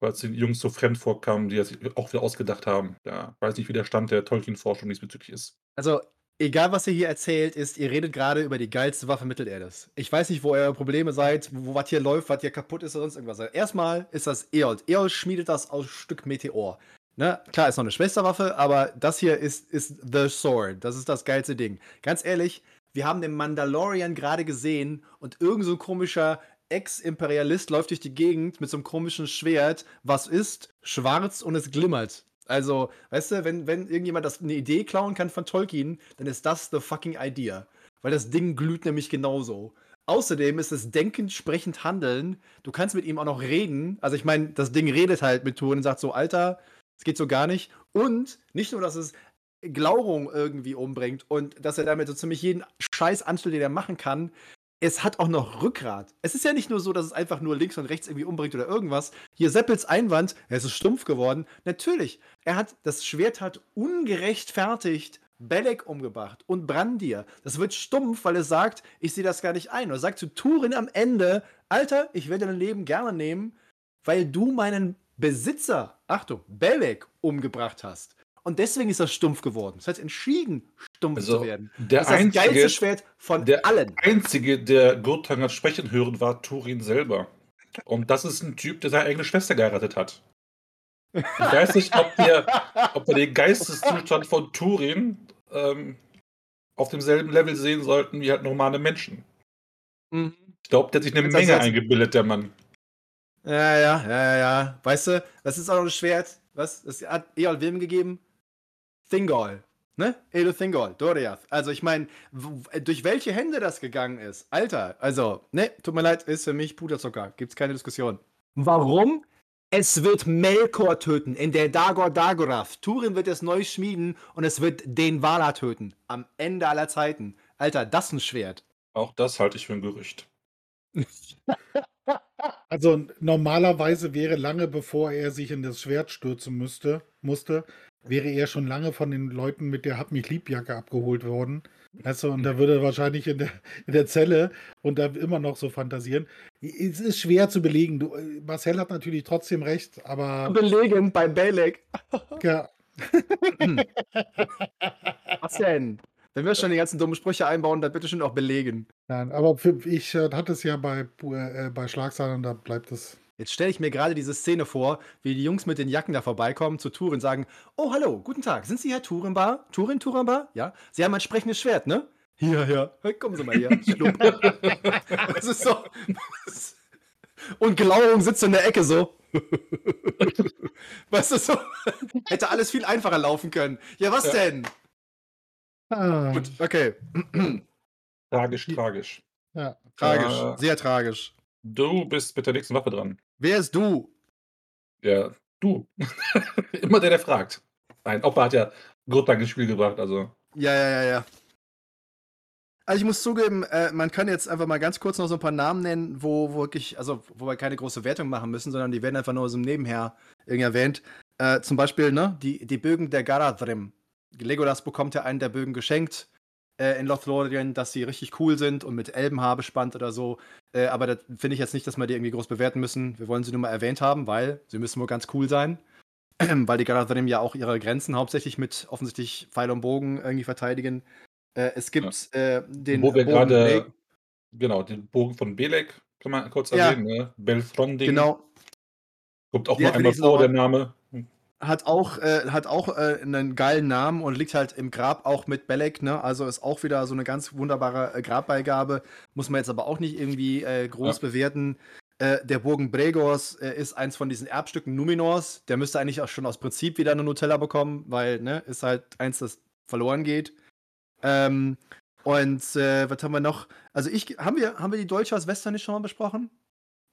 weil es den Jungs so fremd vorkam, die das auch wieder ausgedacht haben. Ja, weiß nicht, wie der Stand der Tolkien-Forschung diesbezüglich ist. Also, egal was ihr hier erzählt, ist, ihr redet gerade über die geilste Waffe Mittelerdes. Ich weiß nicht, wo eure Probleme seid, wo was hier läuft, was hier kaputt ist oder sonst irgendwas. Erstmal ist das Eold. Eold schmiedet das aus Stück Meteor. Ne? Klar, ist noch eine Schwesterwaffe, aber das hier ist, ist The Sword. Das ist das geilste Ding. Ganz ehrlich, wir haben den Mandalorian gerade gesehen und irgend so ein komischer Ex-Imperialist läuft durch die Gegend mit so einem komischen Schwert, was ist schwarz und es glimmert. Also, weißt du, wenn, wenn irgendjemand das eine Idee klauen kann von Tolkien, dann ist das the fucking idea. Weil das Ding glüht nämlich genauso. Außerdem ist es denkend, sprechend, handeln. Du kannst mit ihm auch noch reden. Also, ich meine, das Ding redet halt mit Turin und sagt so, Alter, es geht so gar nicht. Und nicht nur, dass es Glaurung irgendwie umbringt und dass er damit so ziemlich jeden Scheiß anstellt, den er machen kann. Es hat auch noch Rückgrat. Es ist ja nicht nur so, dass es einfach nur links und rechts irgendwie umbringt oder irgendwas. Hier Seppels Einwand, es ist stumpf geworden. Natürlich, er hat, das Schwert hat ungerechtfertigt Belek umgebracht und Brandir. Das wird stumpf, weil es sagt, ich sehe das gar nicht ein. Oder sagt zu Turin am Ende, Alter, ich werde dein Leben gerne nehmen, weil du meinen Besitzer, Achtung, Belek, umgebracht hast. Und deswegen ist das stumpf geworden. Das heißt, entschieden, stumpf Also, zu werden. der das ist das einzige- geilste Schwert von der allen. Einzige, der Gurtang hat sprechen hören, war Turin selber. Und das ist ein Typ, der seine eigene Schwester geheiratet hat. Ich weiß nicht, ob wir, ob wir den Geisteszustand von Turin ähm, auf demselben Level sehen sollten wie halt normale Menschen. Mhm. Ich glaube, der hat sich eine Menge jetzt- eingebildet, der Mann. Ja, ja, ja, ja, ja. Weißt du, das ist auch noch ein Schwert. Was? Das hat Eol wem gegeben? Thingol. Ne? Edo Thingol, Doriath. Also ich meine, durch welche Hände das gegangen ist. Alter, also, ne, tut mir leid, ist für mich Puderzucker. Gibt's keine Diskussion. Warum? Es wird Melkor töten in der Dagor Dagorath. Turin wird es neu schmieden und es wird den Valar töten. Am Ende aller Zeiten. Alter, das ist ein Schwert. Auch das halte ich für ein Gerücht. Also normalerweise wäre lange bevor er sich in das Schwert stürzen müsste, musste, wäre er schon lange von den Leuten mit der Hab mich Liebjacke abgeholt worden. Weißt du, und da würde er wahrscheinlich in der, in der Zelle und da immer noch so fantasieren. Es ist schwer zu belegen. Du, äh, Marcel hat natürlich trotzdem recht, aber Belegen bei Belek. ja, Was denn? Wenn wir schon die ganzen dummen Sprüche einbauen, dann bitte schön auch belegen. nein, aber für, ich äh, hatte es ja bei, äh, bei Schlagzeilen, da bleibt es. Jetzt stelle ich mir gerade diese Szene vor, wie die Jungs mit den Jacken da vorbeikommen zu Turin und sagen: Oh, hallo, guten Tag, sind Sie Herr Turinbar? Turin Turinbar? Ja. Sie haben ein sprechendes Schwert, ne? Ja, ja. Kommen Sie mal her. Schlupp. das ist so. Und Glauung sitzt in der Ecke so. weißt du so? Hätte alles viel einfacher laufen können. Ja, was Ja. denn? Ah, Gut, okay. Tragisch, tragisch. ja. tragisch, Äh. sehr tragisch. Du bist mit der nächsten Waffe dran. Wer ist du? Ja, du. Immer der, der fragt. Nein, Opa hat ja Grundlang ins Spiel gebracht, also. Ja, ja, ja, ja. Also ich muss zugeben, äh, man kann jetzt einfach mal ganz kurz noch so ein paar Namen nennen, wo, wo wirklich, also wo wir keine große Wertung machen müssen, sondern die werden einfach nur so nebenher irgendwie erwähnt. Äh, zum Beispiel, ne, die, die Bögen der Galadrim. Legolas bekommt ja einen der Bögen geschenkt äh, in Lothlorien, dass sie richtig cool sind und mit Elbenhaar bespannt oder so. Äh, aber das finde ich jetzt nicht, dass wir die irgendwie groß bewerten müssen. Wir wollen sie nur mal erwähnt haben, weil sie müssen wohl ganz cool sein. weil die Galadrim ja auch ihre Grenzen hauptsächlich mit offensichtlich Pfeil und Bogen irgendwie verteidigen. Äh, es gibt äh, den Wo wir Bogen gerade, genau, den Bogen von Belek, kann man kurz Ja. erwähnen, ne? Belfronding. genau, Kommt auch Der nur einmal vor, der Name. Hat auch, äh, hat auch äh, einen geilen Namen und liegt halt im Grab auch mit Belek, ne? Also ist auch wieder so eine ganz wunderbare äh, Grabbeigabe. Muss man jetzt aber auch nicht irgendwie äh, groß Ja. bewerten. Äh, der Bogen Bregors äh, ist eins von diesen Erbstücken Numenors. Der müsste eigentlich auch schon aus Prinzip wieder eine Nutella bekommen, weil, ne, ist halt eins, das verloren geht. Ähm, und was haben wir noch? Also ich, haben wir, haben wir die Dolche aus Western nicht schon mal besprochen?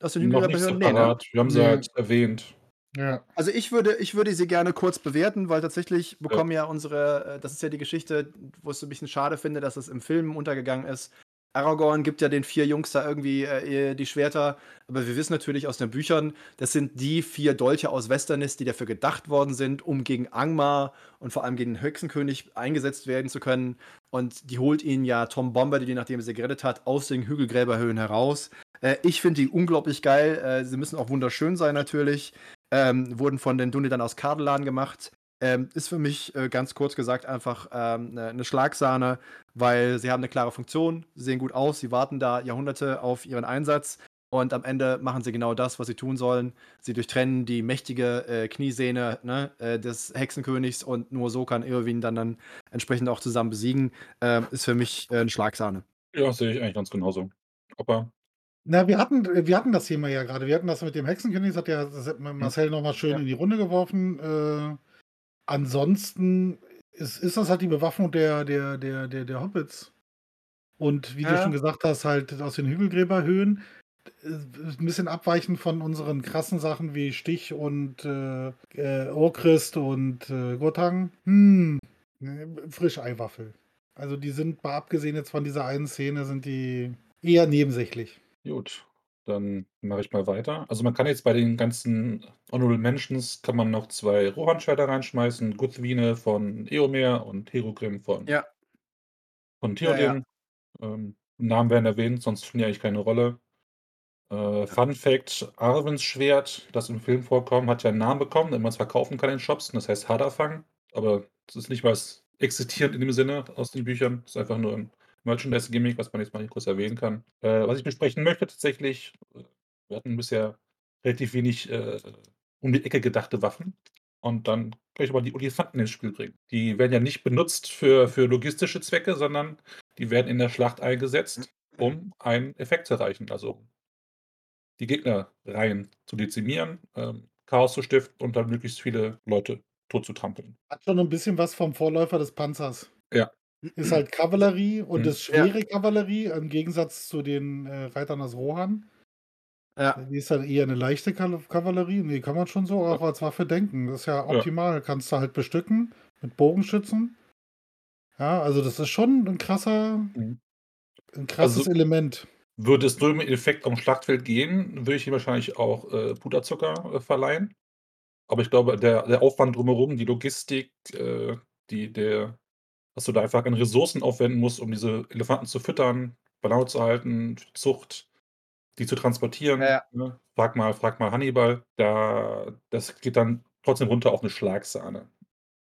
Aus den Hügeln Nee, ne? Wir haben sie halt erwähnt. Ja. Also ich würde, ich würde sie gerne kurz bewerten, weil tatsächlich bekommen ja, unsere, äh, das ist ja die Geschichte, wo ich es ein bisschen schade finde, dass es im Film untergegangen ist. Aragorn gibt ja den vier Jungs da irgendwie äh, die Schwerter, aber wir wissen natürlich aus den Büchern, das sind die vier Dolche aus Westernis, die dafür gedacht worden sind, um gegen Angmar und vor allem gegen den Hexenkönig eingesetzt werden zu können. Und die holt ihn ja Tom Bombadil, nachdem er sie gerettet hat, aus den Hügelgräberhöhen heraus. Äh, ich finde die unglaublich geil. Äh, sie müssen auch wunderschön sein natürlich. Ähm, wurden von den Dunedan aus Kardelan gemacht. Ähm, ist für mich äh, ganz kurz gesagt einfach ähm, eine ne Schlagsahne, weil sie haben eine klare Funktion, sehen gut aus, sie warten da Jahrhunderte auf ihren Einsatz und am Ende machen sie genau das, was sie tun sollen. Sie durchtrennen die mächtige äh, Kniesehne ne, äh, des Hexenkönigs und nur so kann Irwin dann, dann entsprechend auch zusammen besiegen. Ähm, ist für mich äh, eine Schlagsahne. Ja, sehe ich eigentlich ganz genauso. Opa. Na, wir hatten, wir hatten das Thema ja gerade. Wir hatten das mit dem Hexenkönig, das hat ja hat Marcel nochmal schön Ja. in die Runde geworfen. Äh, ansonsten ist, ist das halt die Bewaffnung der, der, der, der, der Hobbits. Und wie du Ja. schon gesagt hast, halt aus den Hügelgräberhöhen. äh, Ein bisschen abweichend von unseren krassen Sachen wie Stich und äh, äh, Orchrist und äh, Gotang. Hm, ne, Frischeiwaffel. Also die sind, mal abgesehen jetzt von dieser einen Szene, sind die eher nebensächlich. Gut, dann mache ich mal weiter. Also man kann jetzt bei den ganzen Honorable Mentions kann man noch zwei Rohan-Schwerter reinschmeißen. Guthwine von Eomer und Herogrim von, Ja. von Ja, ja. Theoden. Ähm, Namen werden erwähnt, sonst spielen die eigentlich keine Rolle. Äh, Fun Fact: Arwens Schwert, das im Film vorkommt, hat ja einen Namen bekommen, den man es verkaufen kann in Shops. Das heißt Hadafang. Aber das ist nicht was existierend in dem Sinne aus den Büchern. Das ist einfach nur ein Merchandise-Gimmick, was man jetzt mal kurz erwähnen kann. Äh, was ich besprechen möchte tatsächlich, wir hatten bisher relativ wenig äh, um die Ecke gedachte Waffen. Und dann kann ich aber die Olifanten ins Spiel bringen. Die werden ja nicht benutzt für, für logistische Zwecke, sondern die werden in der Schlacht eingesetzt, um einen Effekt zu erreichen. Also die Gegnerreihen zu dezimieren, ähm, Chaos zu stiften und dann möglichst viele Leute tot zu trampeln. Hat schon ein bisschen was vom Vorläufer des Panzers. Ja. Ist halt Kavallerie und Mhm. ist schwere Kavallerie im Gegensatz zu den äh, Reitern aus Rohan. Ja. Die ist halt eher eine leichte Kavallerie. Nee, kann man schon so auch als Waffe denken. Das ist ja optimal. Kannst du halt bestücken mit Bogenschützen. Ja, also das ist schon ein krasser, Mhm. ein krasses Also- Element. Würde es nur im Effekt am Schlachtfeld gehen, würde ich ihm wahrscheinlich auch äh, Puderzucker äh, verleihen. Aber ich glaube, der, der Aufwand drumherum, die Logistik, äh, die, der, dass du da einfach an Ressourcen aufwenden musst, um diese Elefanten zu füttern, bei Laune zu halten, Zucht, die zu transportieren. Ja, ja. Ne? Frag mal, frag mal Hannibal. Da, das geht dann trotzdem runter auf eine Schlagsahne.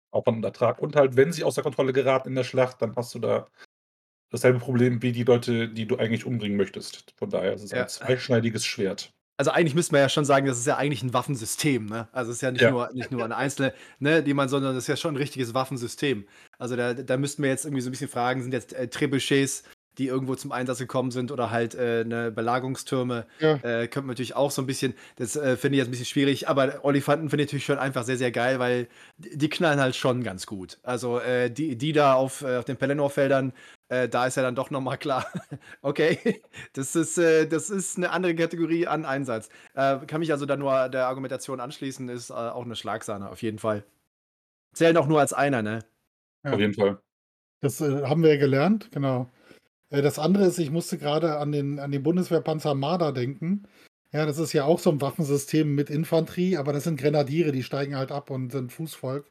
Aufwand und Ertrag. Und halt, wenn sie außer Kontrolle geraten in der Schlacht, dann hast du da dasselbe Problem wie die Leute, die du eigentlich umbringen möchtest. Von daher ist es Ja. ein zweischneidiges Schwert. Also eigentlich müsste man ja schon sagen, das ist ja eigentlich ein Waffensystem, ne? Also es ist ja nicht Ja. nur nicht nur eine einzelne, ne, die man, sondern das ist ja schon ein richtiges Waffensystem. Also da, da müssten wir jetzt irgendwie so ein bisschen fragen, sind jetzt äh, Trebuchets die irgendwo zum Einsatz gekommen sind oder halt äh, ne Belagerungstürme. Ja. Äh, könnte man natürlich auch so ein bisschen, das äh, finde ich jetzt ein bisschen schwierig, aber Olifanten finde ich natürlich schon einfach sehr, sehr geil, weil die die knallen halt schon ganz gut. Also äh, die, die da auf, äh, auf den Pelennor-Feldern, äh, da ist ja dann doch nochmal klar, okay, das ist, äh, das ist eine andere Kategorie an Einsatz. Äh, kann mich also da nur der Argumentation anschließen, ist äh, auch eine Schlagsahne, auf jeden Fall. Zählen auch nur als einer, ne? Ja. Auf jeden Fall. Das äh, haben wir ja gelernt, genau. Äh, das andere ist, ich musste gerade an den, an den Bundeswehrpanzer Marder denken. Ja, das ist ja auch so ein Waffensystem mit Infanterie, aber das sind Grenadiere, die steigen halt ab und sind Fußvolk.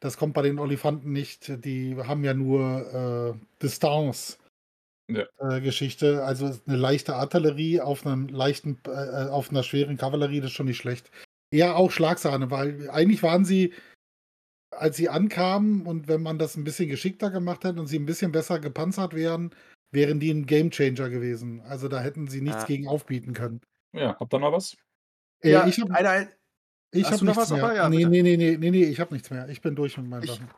Das kommt bei den Olifanten nicht. Die haben ja nur äh, Distanz. Ja. Äh, also eine leichte Artillerie auf einem leichten, äh, auf einer schweren Kavallerie, das ist schon nicht schlecht. Ja, auch Schlagsahne, weil eigentlich waren sie, als sie ankamen und wenn man das ein bisschen geschickter gemacht hätte und sie ein bisschen besser gepanzert wären, wären die ein Gamechanger gewesen. Also da hätten sie nichts Ja. gegen aufbieten können. Ja, habt ihr noch was? Äh, ja, ich habe einer, ich hast hab du noch nichts was, mehr. Opa? Ja, nee, bitte. nee, nee, nee, nee, nee, ich habe nichts mehr. Ich bin durch mit meinen Ich- Sachen.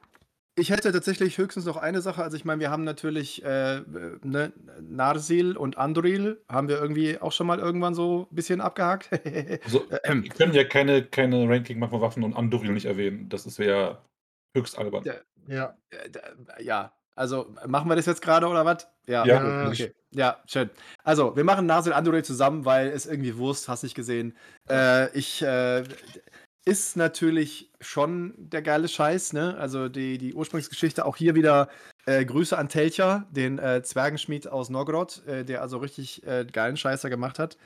Ich hätte tatsächlich höchstens noch eine Sache. Also ich meine, wir haben natürlich äh, ne, Narsil und Andoril haben wir irgendwie auch schon mal irgendwann so ein bisschen abgehakt. Also, Ähm, wir können ja keine, keine Ranking machen von Waffen und Andoril nicht erwähnen. Das ist ja höchst albern. Ja. Ja, also machen wir das jetzt gerade oder was? Ja, Ja, Ja. okay. Ja, schön. Also, wir machen Narsil Andoril zusammen, weil es irgendwie Wurst, hast nicht gesehen. Äh, ich äh, ist natürlich schon der geile Scheiß, ne? Also die, die Ursprungsgeschichte, auch hier wieder äh, Grüße an Telcher, den äh, Zwergenschmied aus Novgorod, äh, der also richtig äh, geilen Scheißer gemacht hat.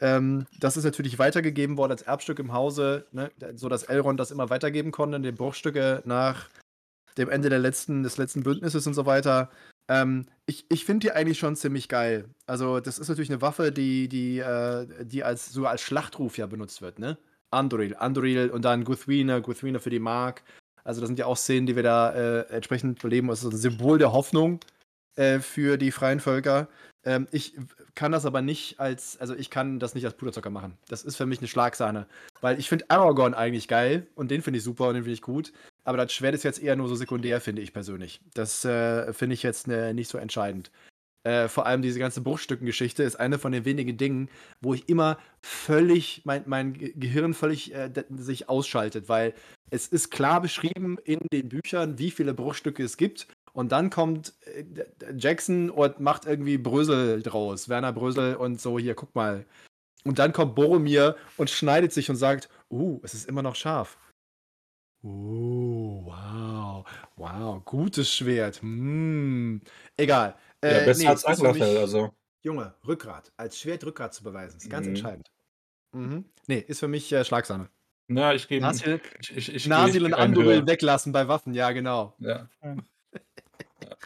Ähm, das ist natürlich weitergegeben worden als Erbstück im Hause, ne? so dass Elrond das immer weitergeben konnte, die Bruchstücke nach dem Ende der letzten, des letzten Bündnisses und so weiter. Ähm, ich ich finde die eigentlich schon ziemlich geil. Also, das ist natürlich eine Waffe, die, die, äh, die als, sogar als Schlachtruf ja benutzt wird, ne? Andoril, Andoril und dann Guthwine, Guthwine für die Mark. Also, das sind ja auch Szenen, die wir da äh, entsprechend beleben. Das ist ein Symbol der Hoffnung äh, für die freien Völker. Ähm, ich kann das aber nicht als, also ich kann das nicht als Puderzucker machen. Das ist für mich eine Schlagsahne. Weil ich finde Aragorn eigentlich geil und den finde ich super und den finde ich gut. Aber das Schwert ist jetzt eher nur so sekundär, finde ich persönlich. Das äh, finde ich jetzt ne, nicht so entscheidend. Äh, vor allem diese ganze Bruchstückengeschichte ist eine von den wenigen Dingen, wo ich immer völlig, mein, mein Ge- Gehirn völlig äh, sich ausschaltet, weil es ist klar beschrieben in den Büchern, wie viele Bruchstücke es gibt. Und dann kommt äh, Jackson und macht irgendwie Brösel draus, Werner Brösel und so, hier, guck mal. Und dann kommt Boromir und schneidet sich und sagt, uh, es ist immer noch scharf. Uh, wow, wow, gutes Schwert. Hm. Egal. Ja, Äh, besser nee, als Eisenwaffe, mich- also. Junge, Rückgrat. Als Schwert Rückgrat zu beweisen, ist ganz Mhm. entscheidend. Mhm. Nee, ist für mich äh, Schlagsahne. Na, ich gebe. Nasil, Ich, ich, ich, Nasil ich und höher. weglassen bei Waffen, ja, genau. Ja. Ja. ja.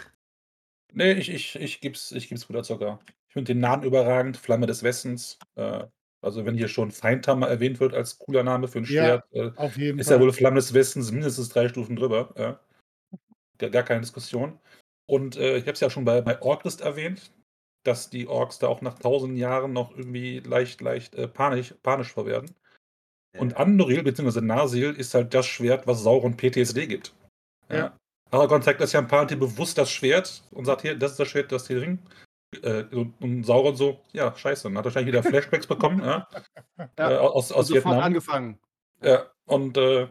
Nee, ich, ich, ich geb's, ich geb's Puderzucker. Ich finde den Namen überragend, Flamme des Westens. Äh, also wenn hier schon Feindhammer erwähnt wird als cooler Name für ein Ja, Schwert, äh, auf jeden ist Fall. ja wohl Flamme des Westens mindestens drei Stufen drüber. Ja. Gar, gar keine Diskussion. Und äh, ich habe es ja schon bei, bei Orcrist erwähnt, dass die Orks da auch nach tausend Jahren noch irgendwie leicht, leicht äh, panisch, panisch vor werden. Und Andoril bzw. Narsil ist halt das Schwert, was Sauron PTSD gibt. Ja. Aragorn zeigt das ja ein paar Mal bewusst das Schwert und sagt hier, das ist das Schwert, das hier Ring. Äh, und, und Sauron so, ja, scheiße, dann hat er wahrscheinlich wieder Flashbacks bekommen, ja, äh, aus, und aus sofort Vietnam. angefangen. Ja, und äh,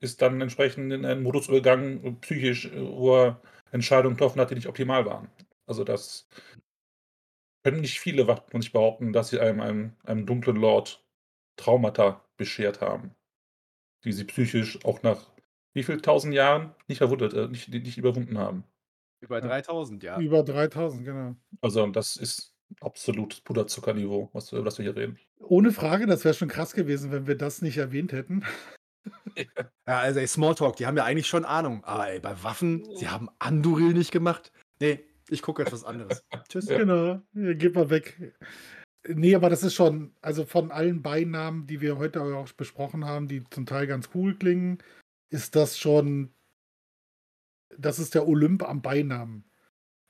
ist dann entsprechend in einen Modus übergegangen, äh, psychisch, äh, wo er Entscheidungen getroffen hat, die nicht optimal waren. Also das können nicht viele von sich behaupten, dass sie einem, einem, einem dunklen Lord Traumata beschert haben, die sie psychisch auch nach wie viel tausend Jahren nicht verwundet, äh, nicht, nicht überwunden haben. Über 3000, ja. Über 3000, genau. Also das ist absolut Puderzuckerniveau, was, über das wir hier reden. Ohne Frage, das wäre schon krass gewesen, wenn wir das nicht erwähnt hätten. Ja, also ey, Smalltalk, die haben ja eigentlich schon Ahnung. Aber ey, bei Waffen, sie haben Anduril nicht gemacht. Nee, ich gucke etwas anderes. Tschüss. Ja. Genau, ja, geht mal weg. Nee, aber das ist schon, also von allen Beinamen, die wir heute auch besprochen haben, die zum Teil ganz cool klingen, ist das schon, das ist der Olymp am Beinamen.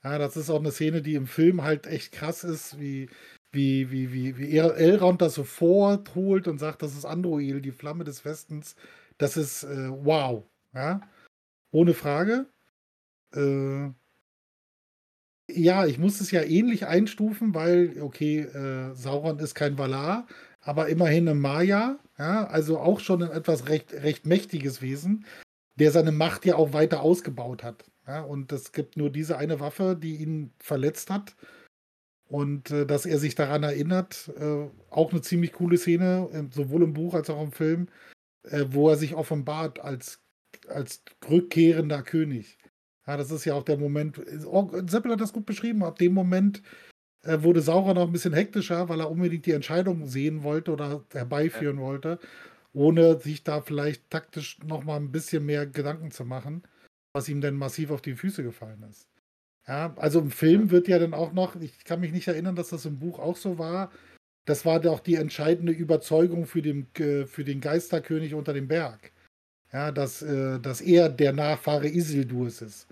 Ja, das ist auch eine Szene, die im Film halt echt krass ist, wie, wie, wie, wie, wie El- Elrond das so vorholt und sagt, das ist Androil, die Flamme des Westens. Das ist äh, wow. Ja? Ohne Frage. Äh, ja, ich muss es ja ähnlich einstufen, weil, okay, äh, Sauron ist kein Valar, aber immerhin ein Maya, ja, also auch schon ein etwas recht, recht mächtiges Wesen, der seine Macht ja auch weiter ausgebaut hat. Ja, und es gibt nur diese eine Waffe, die ihn verletzt hat. Und äh, dass er sich daran erinnert, äh, auch eine ziemlich coole Szene, äh, sowohl im Buch als auch im Film, äh, wo er sich offenbart als, als rückkehrender König. Ja, das ist ja auch der Moment. Oh, Seppel hat das gut beschrieben. Ab dem Moment äh, wurde Sauron noch ein bisschen hektischer, weil er unbedingt die Entscheidung sehen wollte oder herbeiführen ja. wollte, ohne sich da vielleicht taktisch noch mal ein bisschen mehr Gedanken zu machen, was ihm denn massiv auf die Füße gefallen ist. Ja, also im Film wird ja dann auch noch, ich kann mich nicht erinnern, dass das im Buch auch so war. Das war doch die entscheidende Überzeugung für den, äh, für den Geisterkönig unter dem Berg. Ja, dass, äh, dass er der Nachfahre Isildurs ist.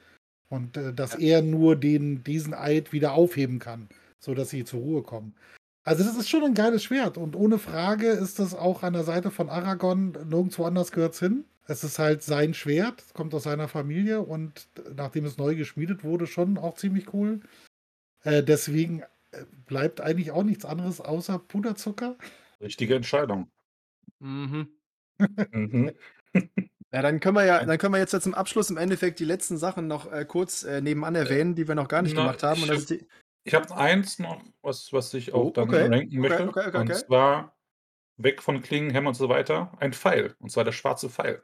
Und äh, dass er nur den, diesen Eid wieder aufheben kann, sodass sie zur Ruhe kommen. Also, das ist schon ein geiles Schwert. Und ohne Frage ist das auch an der Seite von Aragorn. Nirgendwo anders gehört es hin. Es ist halt sein Schwert, kommt aus seiner Familie und nachdem es neu geschmiedet wurde, schon auch ziemlich cool. Äh, deswegen äh, bleibt eigentlich auch nichts anderes außer Puderzucker. Richtige Entscheidung. Mhm. mhm. Ja, dann können wir ja, dann können wir jetzt zum Abschluss im Endeffekt die letzten Sachen noch äh, kurz äh, nebenan erwähnen, die wir noch gar nicht Na, gemacht haben. Ich, habe hab eins noch, was, was ich auch oh, dann okay. ranken möchte. Okay, okay, und zwar weg von Klingen, Hämmer und so weiter, ein Pfeil. Und zwar der schwarze Pfeil.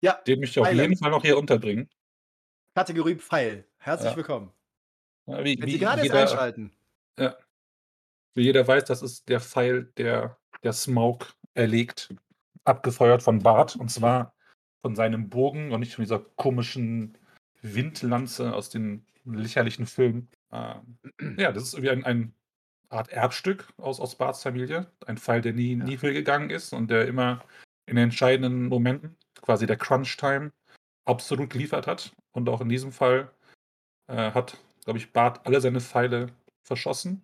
Ja. Den möchte ich auf jeden Fall noch hier unterbringen. Kategorie Pfeil. Herzlich ja. willkommen. Ja, wie, Wenn Sie gerade jeder, jetzt einschalten. Ja. Wie jeder weiß, das ist der Pfeil, der der Smaug erlegt, abgefeuert von Bart. Und zwar von seinem Bogen und nicht von dieser komischen Windlanze aus den lächerlichen Filmen. Ähm, ja, das ist irgendwie ein, ein Art Erbstück aus, aus Barts Familie. Ein Pfeil, der nie, ja. nie fehlgegangen ist und der immer in entscheidenden Momenten quasi der Crunch-Time absolut geliefert hat. Und auch in diesem Fall äh, hat, glaube ich, Bart alle seine Pfeile verschossen.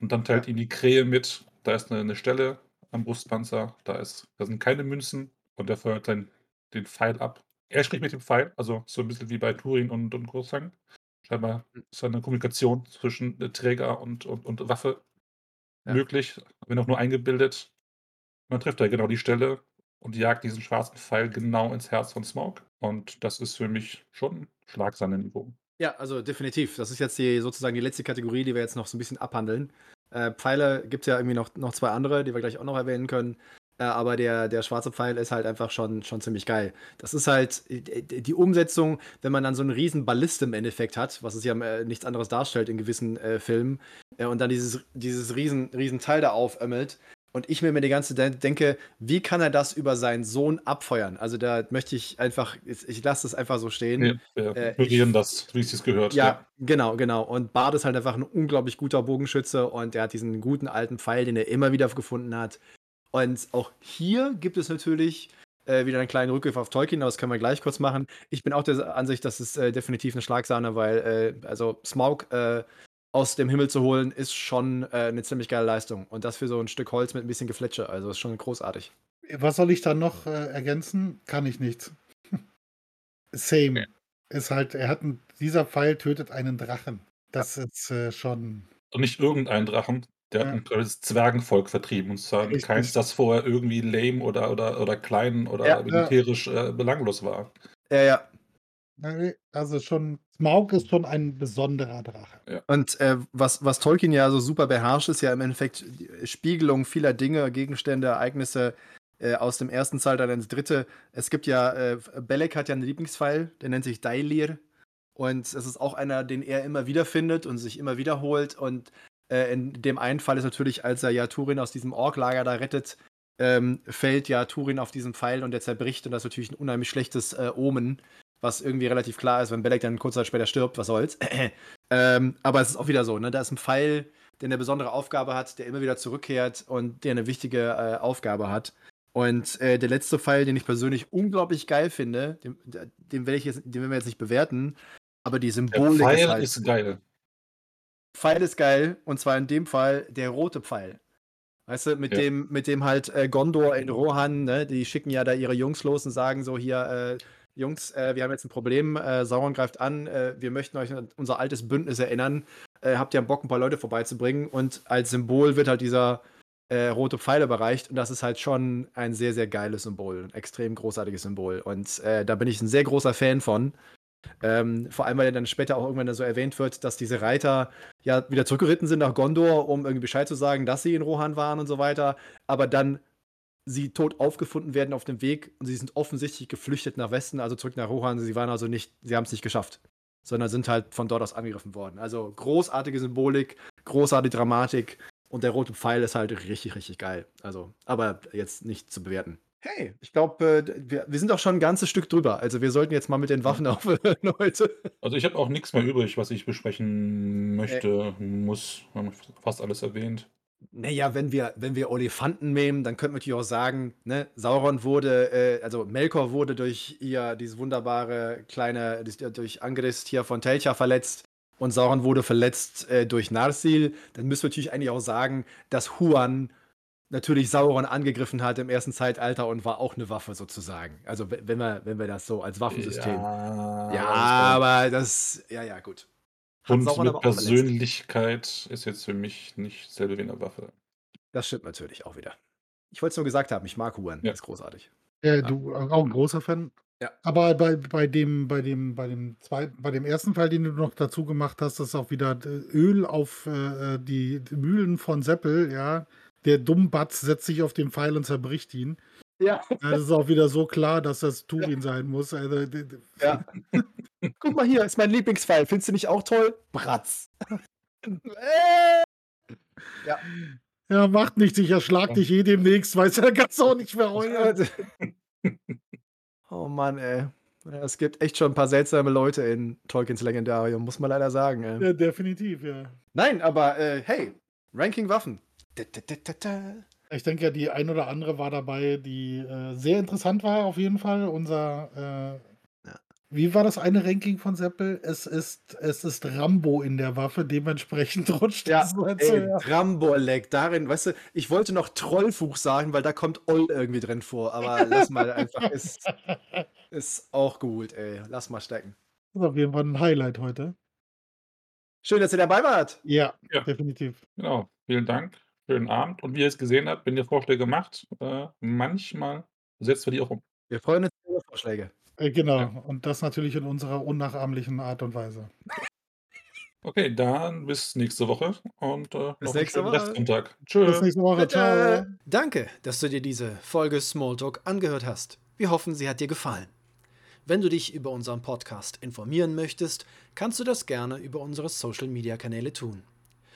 Und dann teilt ja. ihm die Krähe mit, da ist eine, eine, Stelle am Brustpanzer, da, ist, da sind keine Münzen und er feuert dann den Pfeil ab. Er spricht mit dem Pfeil, also so ein bisschen wie bei Turin und, und Großhang. Scheinbar ist eine Kommunikation zwischen Träger und, und, und Waffe ja. möglich, wenn auch nur eingebildet. Man trifft da genau die Stelle, und jagt diesen schwarzen Pfeil genau ins Herz von Smoke. Und das ist für mich schon Schlagsahne-Niveau. Ja, also definitiv. Das ist jetzt die, sozusagen die letzte Kategorie, die wir jetzt noch so ein bisschen abhandeln. Äh, Pfeile gibt es ja irgendwie noch, noch zwei andere, die wir gleich auch noch erwähnen können. Äh, aber der, der schwarze Pfeil ist halt einfach schon, schon ziemlich geil. Das ist halt die Umsetzung, wenn man dann so einen riesen Ballist im Endeffekt hat, was es ja äh, nichts anderes darstellt in gewissen äh, Filmen, äh, und dann dieses, dieses riesen, riesen Teil da aufömmelt, und ich mir mir die ganze Zeit denke, wie kann er das über seinen Sohn abfeuern? Also da möchte ich einfach, ich lasse das einfach so stehen. Ja, wir äh, das, wie es gehört. Ja, ja, genau, genau. Und Bart ist halt einfach ein unglaublich guter Bogenschütze und er hat diesen guten alten Pfeil, den er immer wieder gefunden hat. Und auch hier gibt es natürlich äh, wieder einen kleinen Rückgriff auf Tolkien, aber das können wir gleich kurz machen. Ich bin auch der Ansicht, das ist äh, definitiv eine Schlagsahne, weil äh, also Smaug äh, aus dem Himmel zu holen, ist schon äh, eine ziemlich geile Leistung. Und das für so ein Stück Holz mit ein bisschen Gefletsche. Also ist schon großartig. Was soll ich dann noch äh, ergänzen? Kann ich nichts. Same. Okay. Ist halt, er hat ein, dieser Pfeil tötet einen Drachen. Das ja. ist äh, schon. Und nicht irgendein Drachen. Der ja. hat ein kleines Zwergenvolk vertrieben. Und zwar Richtig. keins, das vorher irgendwie lame oder, oder, oder klein oder ja, militärisch äh, belanglos war. Ja, ja. Also schon, Smaug ist schon ein besonderer Drache. Ja. Und äh, was, was Tolkien ja so super beherrscht, ist ja im Endeffekt Spiegelung vieler Dinge, Gegenstände, Ereignisse äh, aus dem ersten Zeitalter ins dritte. Es gibt ja, äh, Belek hat ja einen Lieblingspfeil, der nennt sich Dailir. Und es ist auch einer, den er immer wieder findet und sich immer wiederholt. Und äh, in dem einen Fall ist natürlich, als er ja Turin aus diesem Orklager da rettet, ähm, fällt ja Turin auf diesen Pfeil und der zerbricht. Und das ist natürlich ein unheimlich schlechtes äh, Omen was irgendwie relativ klar ist, wenn Belek dann kurz Zeit später stirbt, was soll's. ähm, aber es ist auch wieder so, ne? Da ist ein Pfeil, der eine besondere Aufgabe hat, der immer wieder zurückkehrt und der eine wichtige äh, Aufgabe hat. Und äh, der letzte Pfeil, den ich persönlich unglaublich geil finde, den, den werde ich jetzt, den werden wir jetzt nicht bewerten, aber die Symbolik der Pfeil ist, halt, ist geil. Pfeil ist geil und zwar in dem Fall der rote Pfeil. Weißt du, mit ja. dem, mit dem halt äh, Gondor in Rohan, ne, die schicken ja da ihre Jungs los und sagen so hier, äh, Jungs, äh, wir haben jetzt ein Problem, äh, Sauron greift an, äh, wir möchten euch an unser altes Bündnis erinnern. Äh, habt ihr am Bock, ein paar Leute vorbeizubringen? Und als Symbol wird halt dieser rote Pfeil überreicht und das ist halt schon ein sehr, sehr geiles Symbol, ein extrem großartiges Symbol. Und da bin ich ein sehr großer Fan von. Ähm, vor allem, weil dann später auch irgendwann so erwähnt wird, dass diese Reiter ja wieder zurückgeritten sind nach Gondor, um irgendwie Bescheid zu sagen, dass sie in Rohan waren und so weiter, aber dann sie tot aufgefunden werden auf dem Weg und sie sind offensichtlich geflüchtet nach Westen, also zurück nach Rohan. Sie waren also nicht, sie haben es nicht geschafft, sondern sind halt von dort aus angegriffen worden. Also großartige Symbolik, großartige Dramatik und der rote Pfeil ist halt richtig, richtig geil. Also, aber jetzt nicht zu bewerten. Hey, ich glaube, äh, wir, wir sind auch schon ein ganzes Stück drüber. Also wir sollten jetzt mal mit den Waffen aufhören heute. Also ich habe auch nichts mehr übrig, was ich besprechen möchte, muss. Wir haben fast alles erwähnt. Naja, wenn wir, wenn wir Olifanten nehmen, dann könnten wir natürlich auch sagen, ne, Sauron wurde, äh, also Melkor wurde durch ihr, dieses wunderbare kleine, durch Angrist hier von Telcha verletzt und Sauron wurde verletzt äh, durch Narsil. Dann müssen wir natürlich eigentlich auch sagen, dass Huan natürlich Sauron angegriffen hat im ersten Zeitalter und war auch eine Waffe sozusagen. Also wenn wir, wenn wir das so als Waffensystem. Ja, Ja, aber das, ja, ja, gut. Hat Und Sauron mit. Persönlichkeit ist jetzt für mich nicht selbe wie eine Waffe. Das stimmt natürlich auch wieder. Ich wollte es nur gesagt haben, ich mag Huan, Ja. das ist großartig. Ja, du äh, auch ein großer Fan. Ja. Aber bei, bei dem, bei dem, bei dem zweiten, bei dem ersten Fall, den du noch dazu gemacht hast, ist auch wieder äh, Öl auf äh, die Mühlen von Seppel, ja. Der Dummbatz setzt sich auf den Pfeil und zerbricht ihn. Ja. Ja, Das ist auch wieder so klar, dass das Turin sein muss. Also, Ja. Guck mal hier, ist mein Lieblingsfall. Findest du nicht auch toll? Bratz. Äh. Ja, macht nichts, ich erschlag dich eh demnächst, weißt du, da kannst du auch nicht mehr heulen. oh Mann, ey. Ja, Es gibt echt schon ein paar seltsame Leute in Tolkiens Legendarium, muss man leider sagen. Ey. Ja, definitiv, ja. Nein, aber äh, hey, Ranking Waffen. Ich denke ja, die ein oder andere war dabei, die äh, sehr interessant war, auf jeden Fall. Unser, äh, Ja. wie war das eine Ranking von Seppel? Es ist, es ist Rambo in der Waffe, dementsprechend rutscht Ja, das ey, Tramborleck, darin, weißt du, ich wollte noch Trollfuch sagen, weil da kommt Oll irgendwie drin vor, aber lass mal einfach, ist, ist auch gut, ey. Lass mal stecken. Das ist auf jeden Fall ein Highlight heute. Schön, dass ihr dabei wart. Ja, Ja. definitiv. Genau, vielen Dank. Schönen Abend. Und wie ihr es gesehen habt, wenn ihr Vorschläge macht, äh, manchmal setzen wir die auch um. Wir freuen uns über Vorschläge. Äh, genau. Ja. Und das natürlich in unserer unnachahmlichen Art und Weise. Okay, dann bis nächste Woche und äh, Bis noch nächste Woche. Restsonntag. Bis Tschüss. nächste Woche. Ciao. Danke, dass du dir diese Folge Smalltalk angehört hast. Wir hoffen, sie hat dir gefallen. Wenn du dich über unseren Podcast informieren möchtest, kannst du das gerne über unsere Social Media Kanäle tun.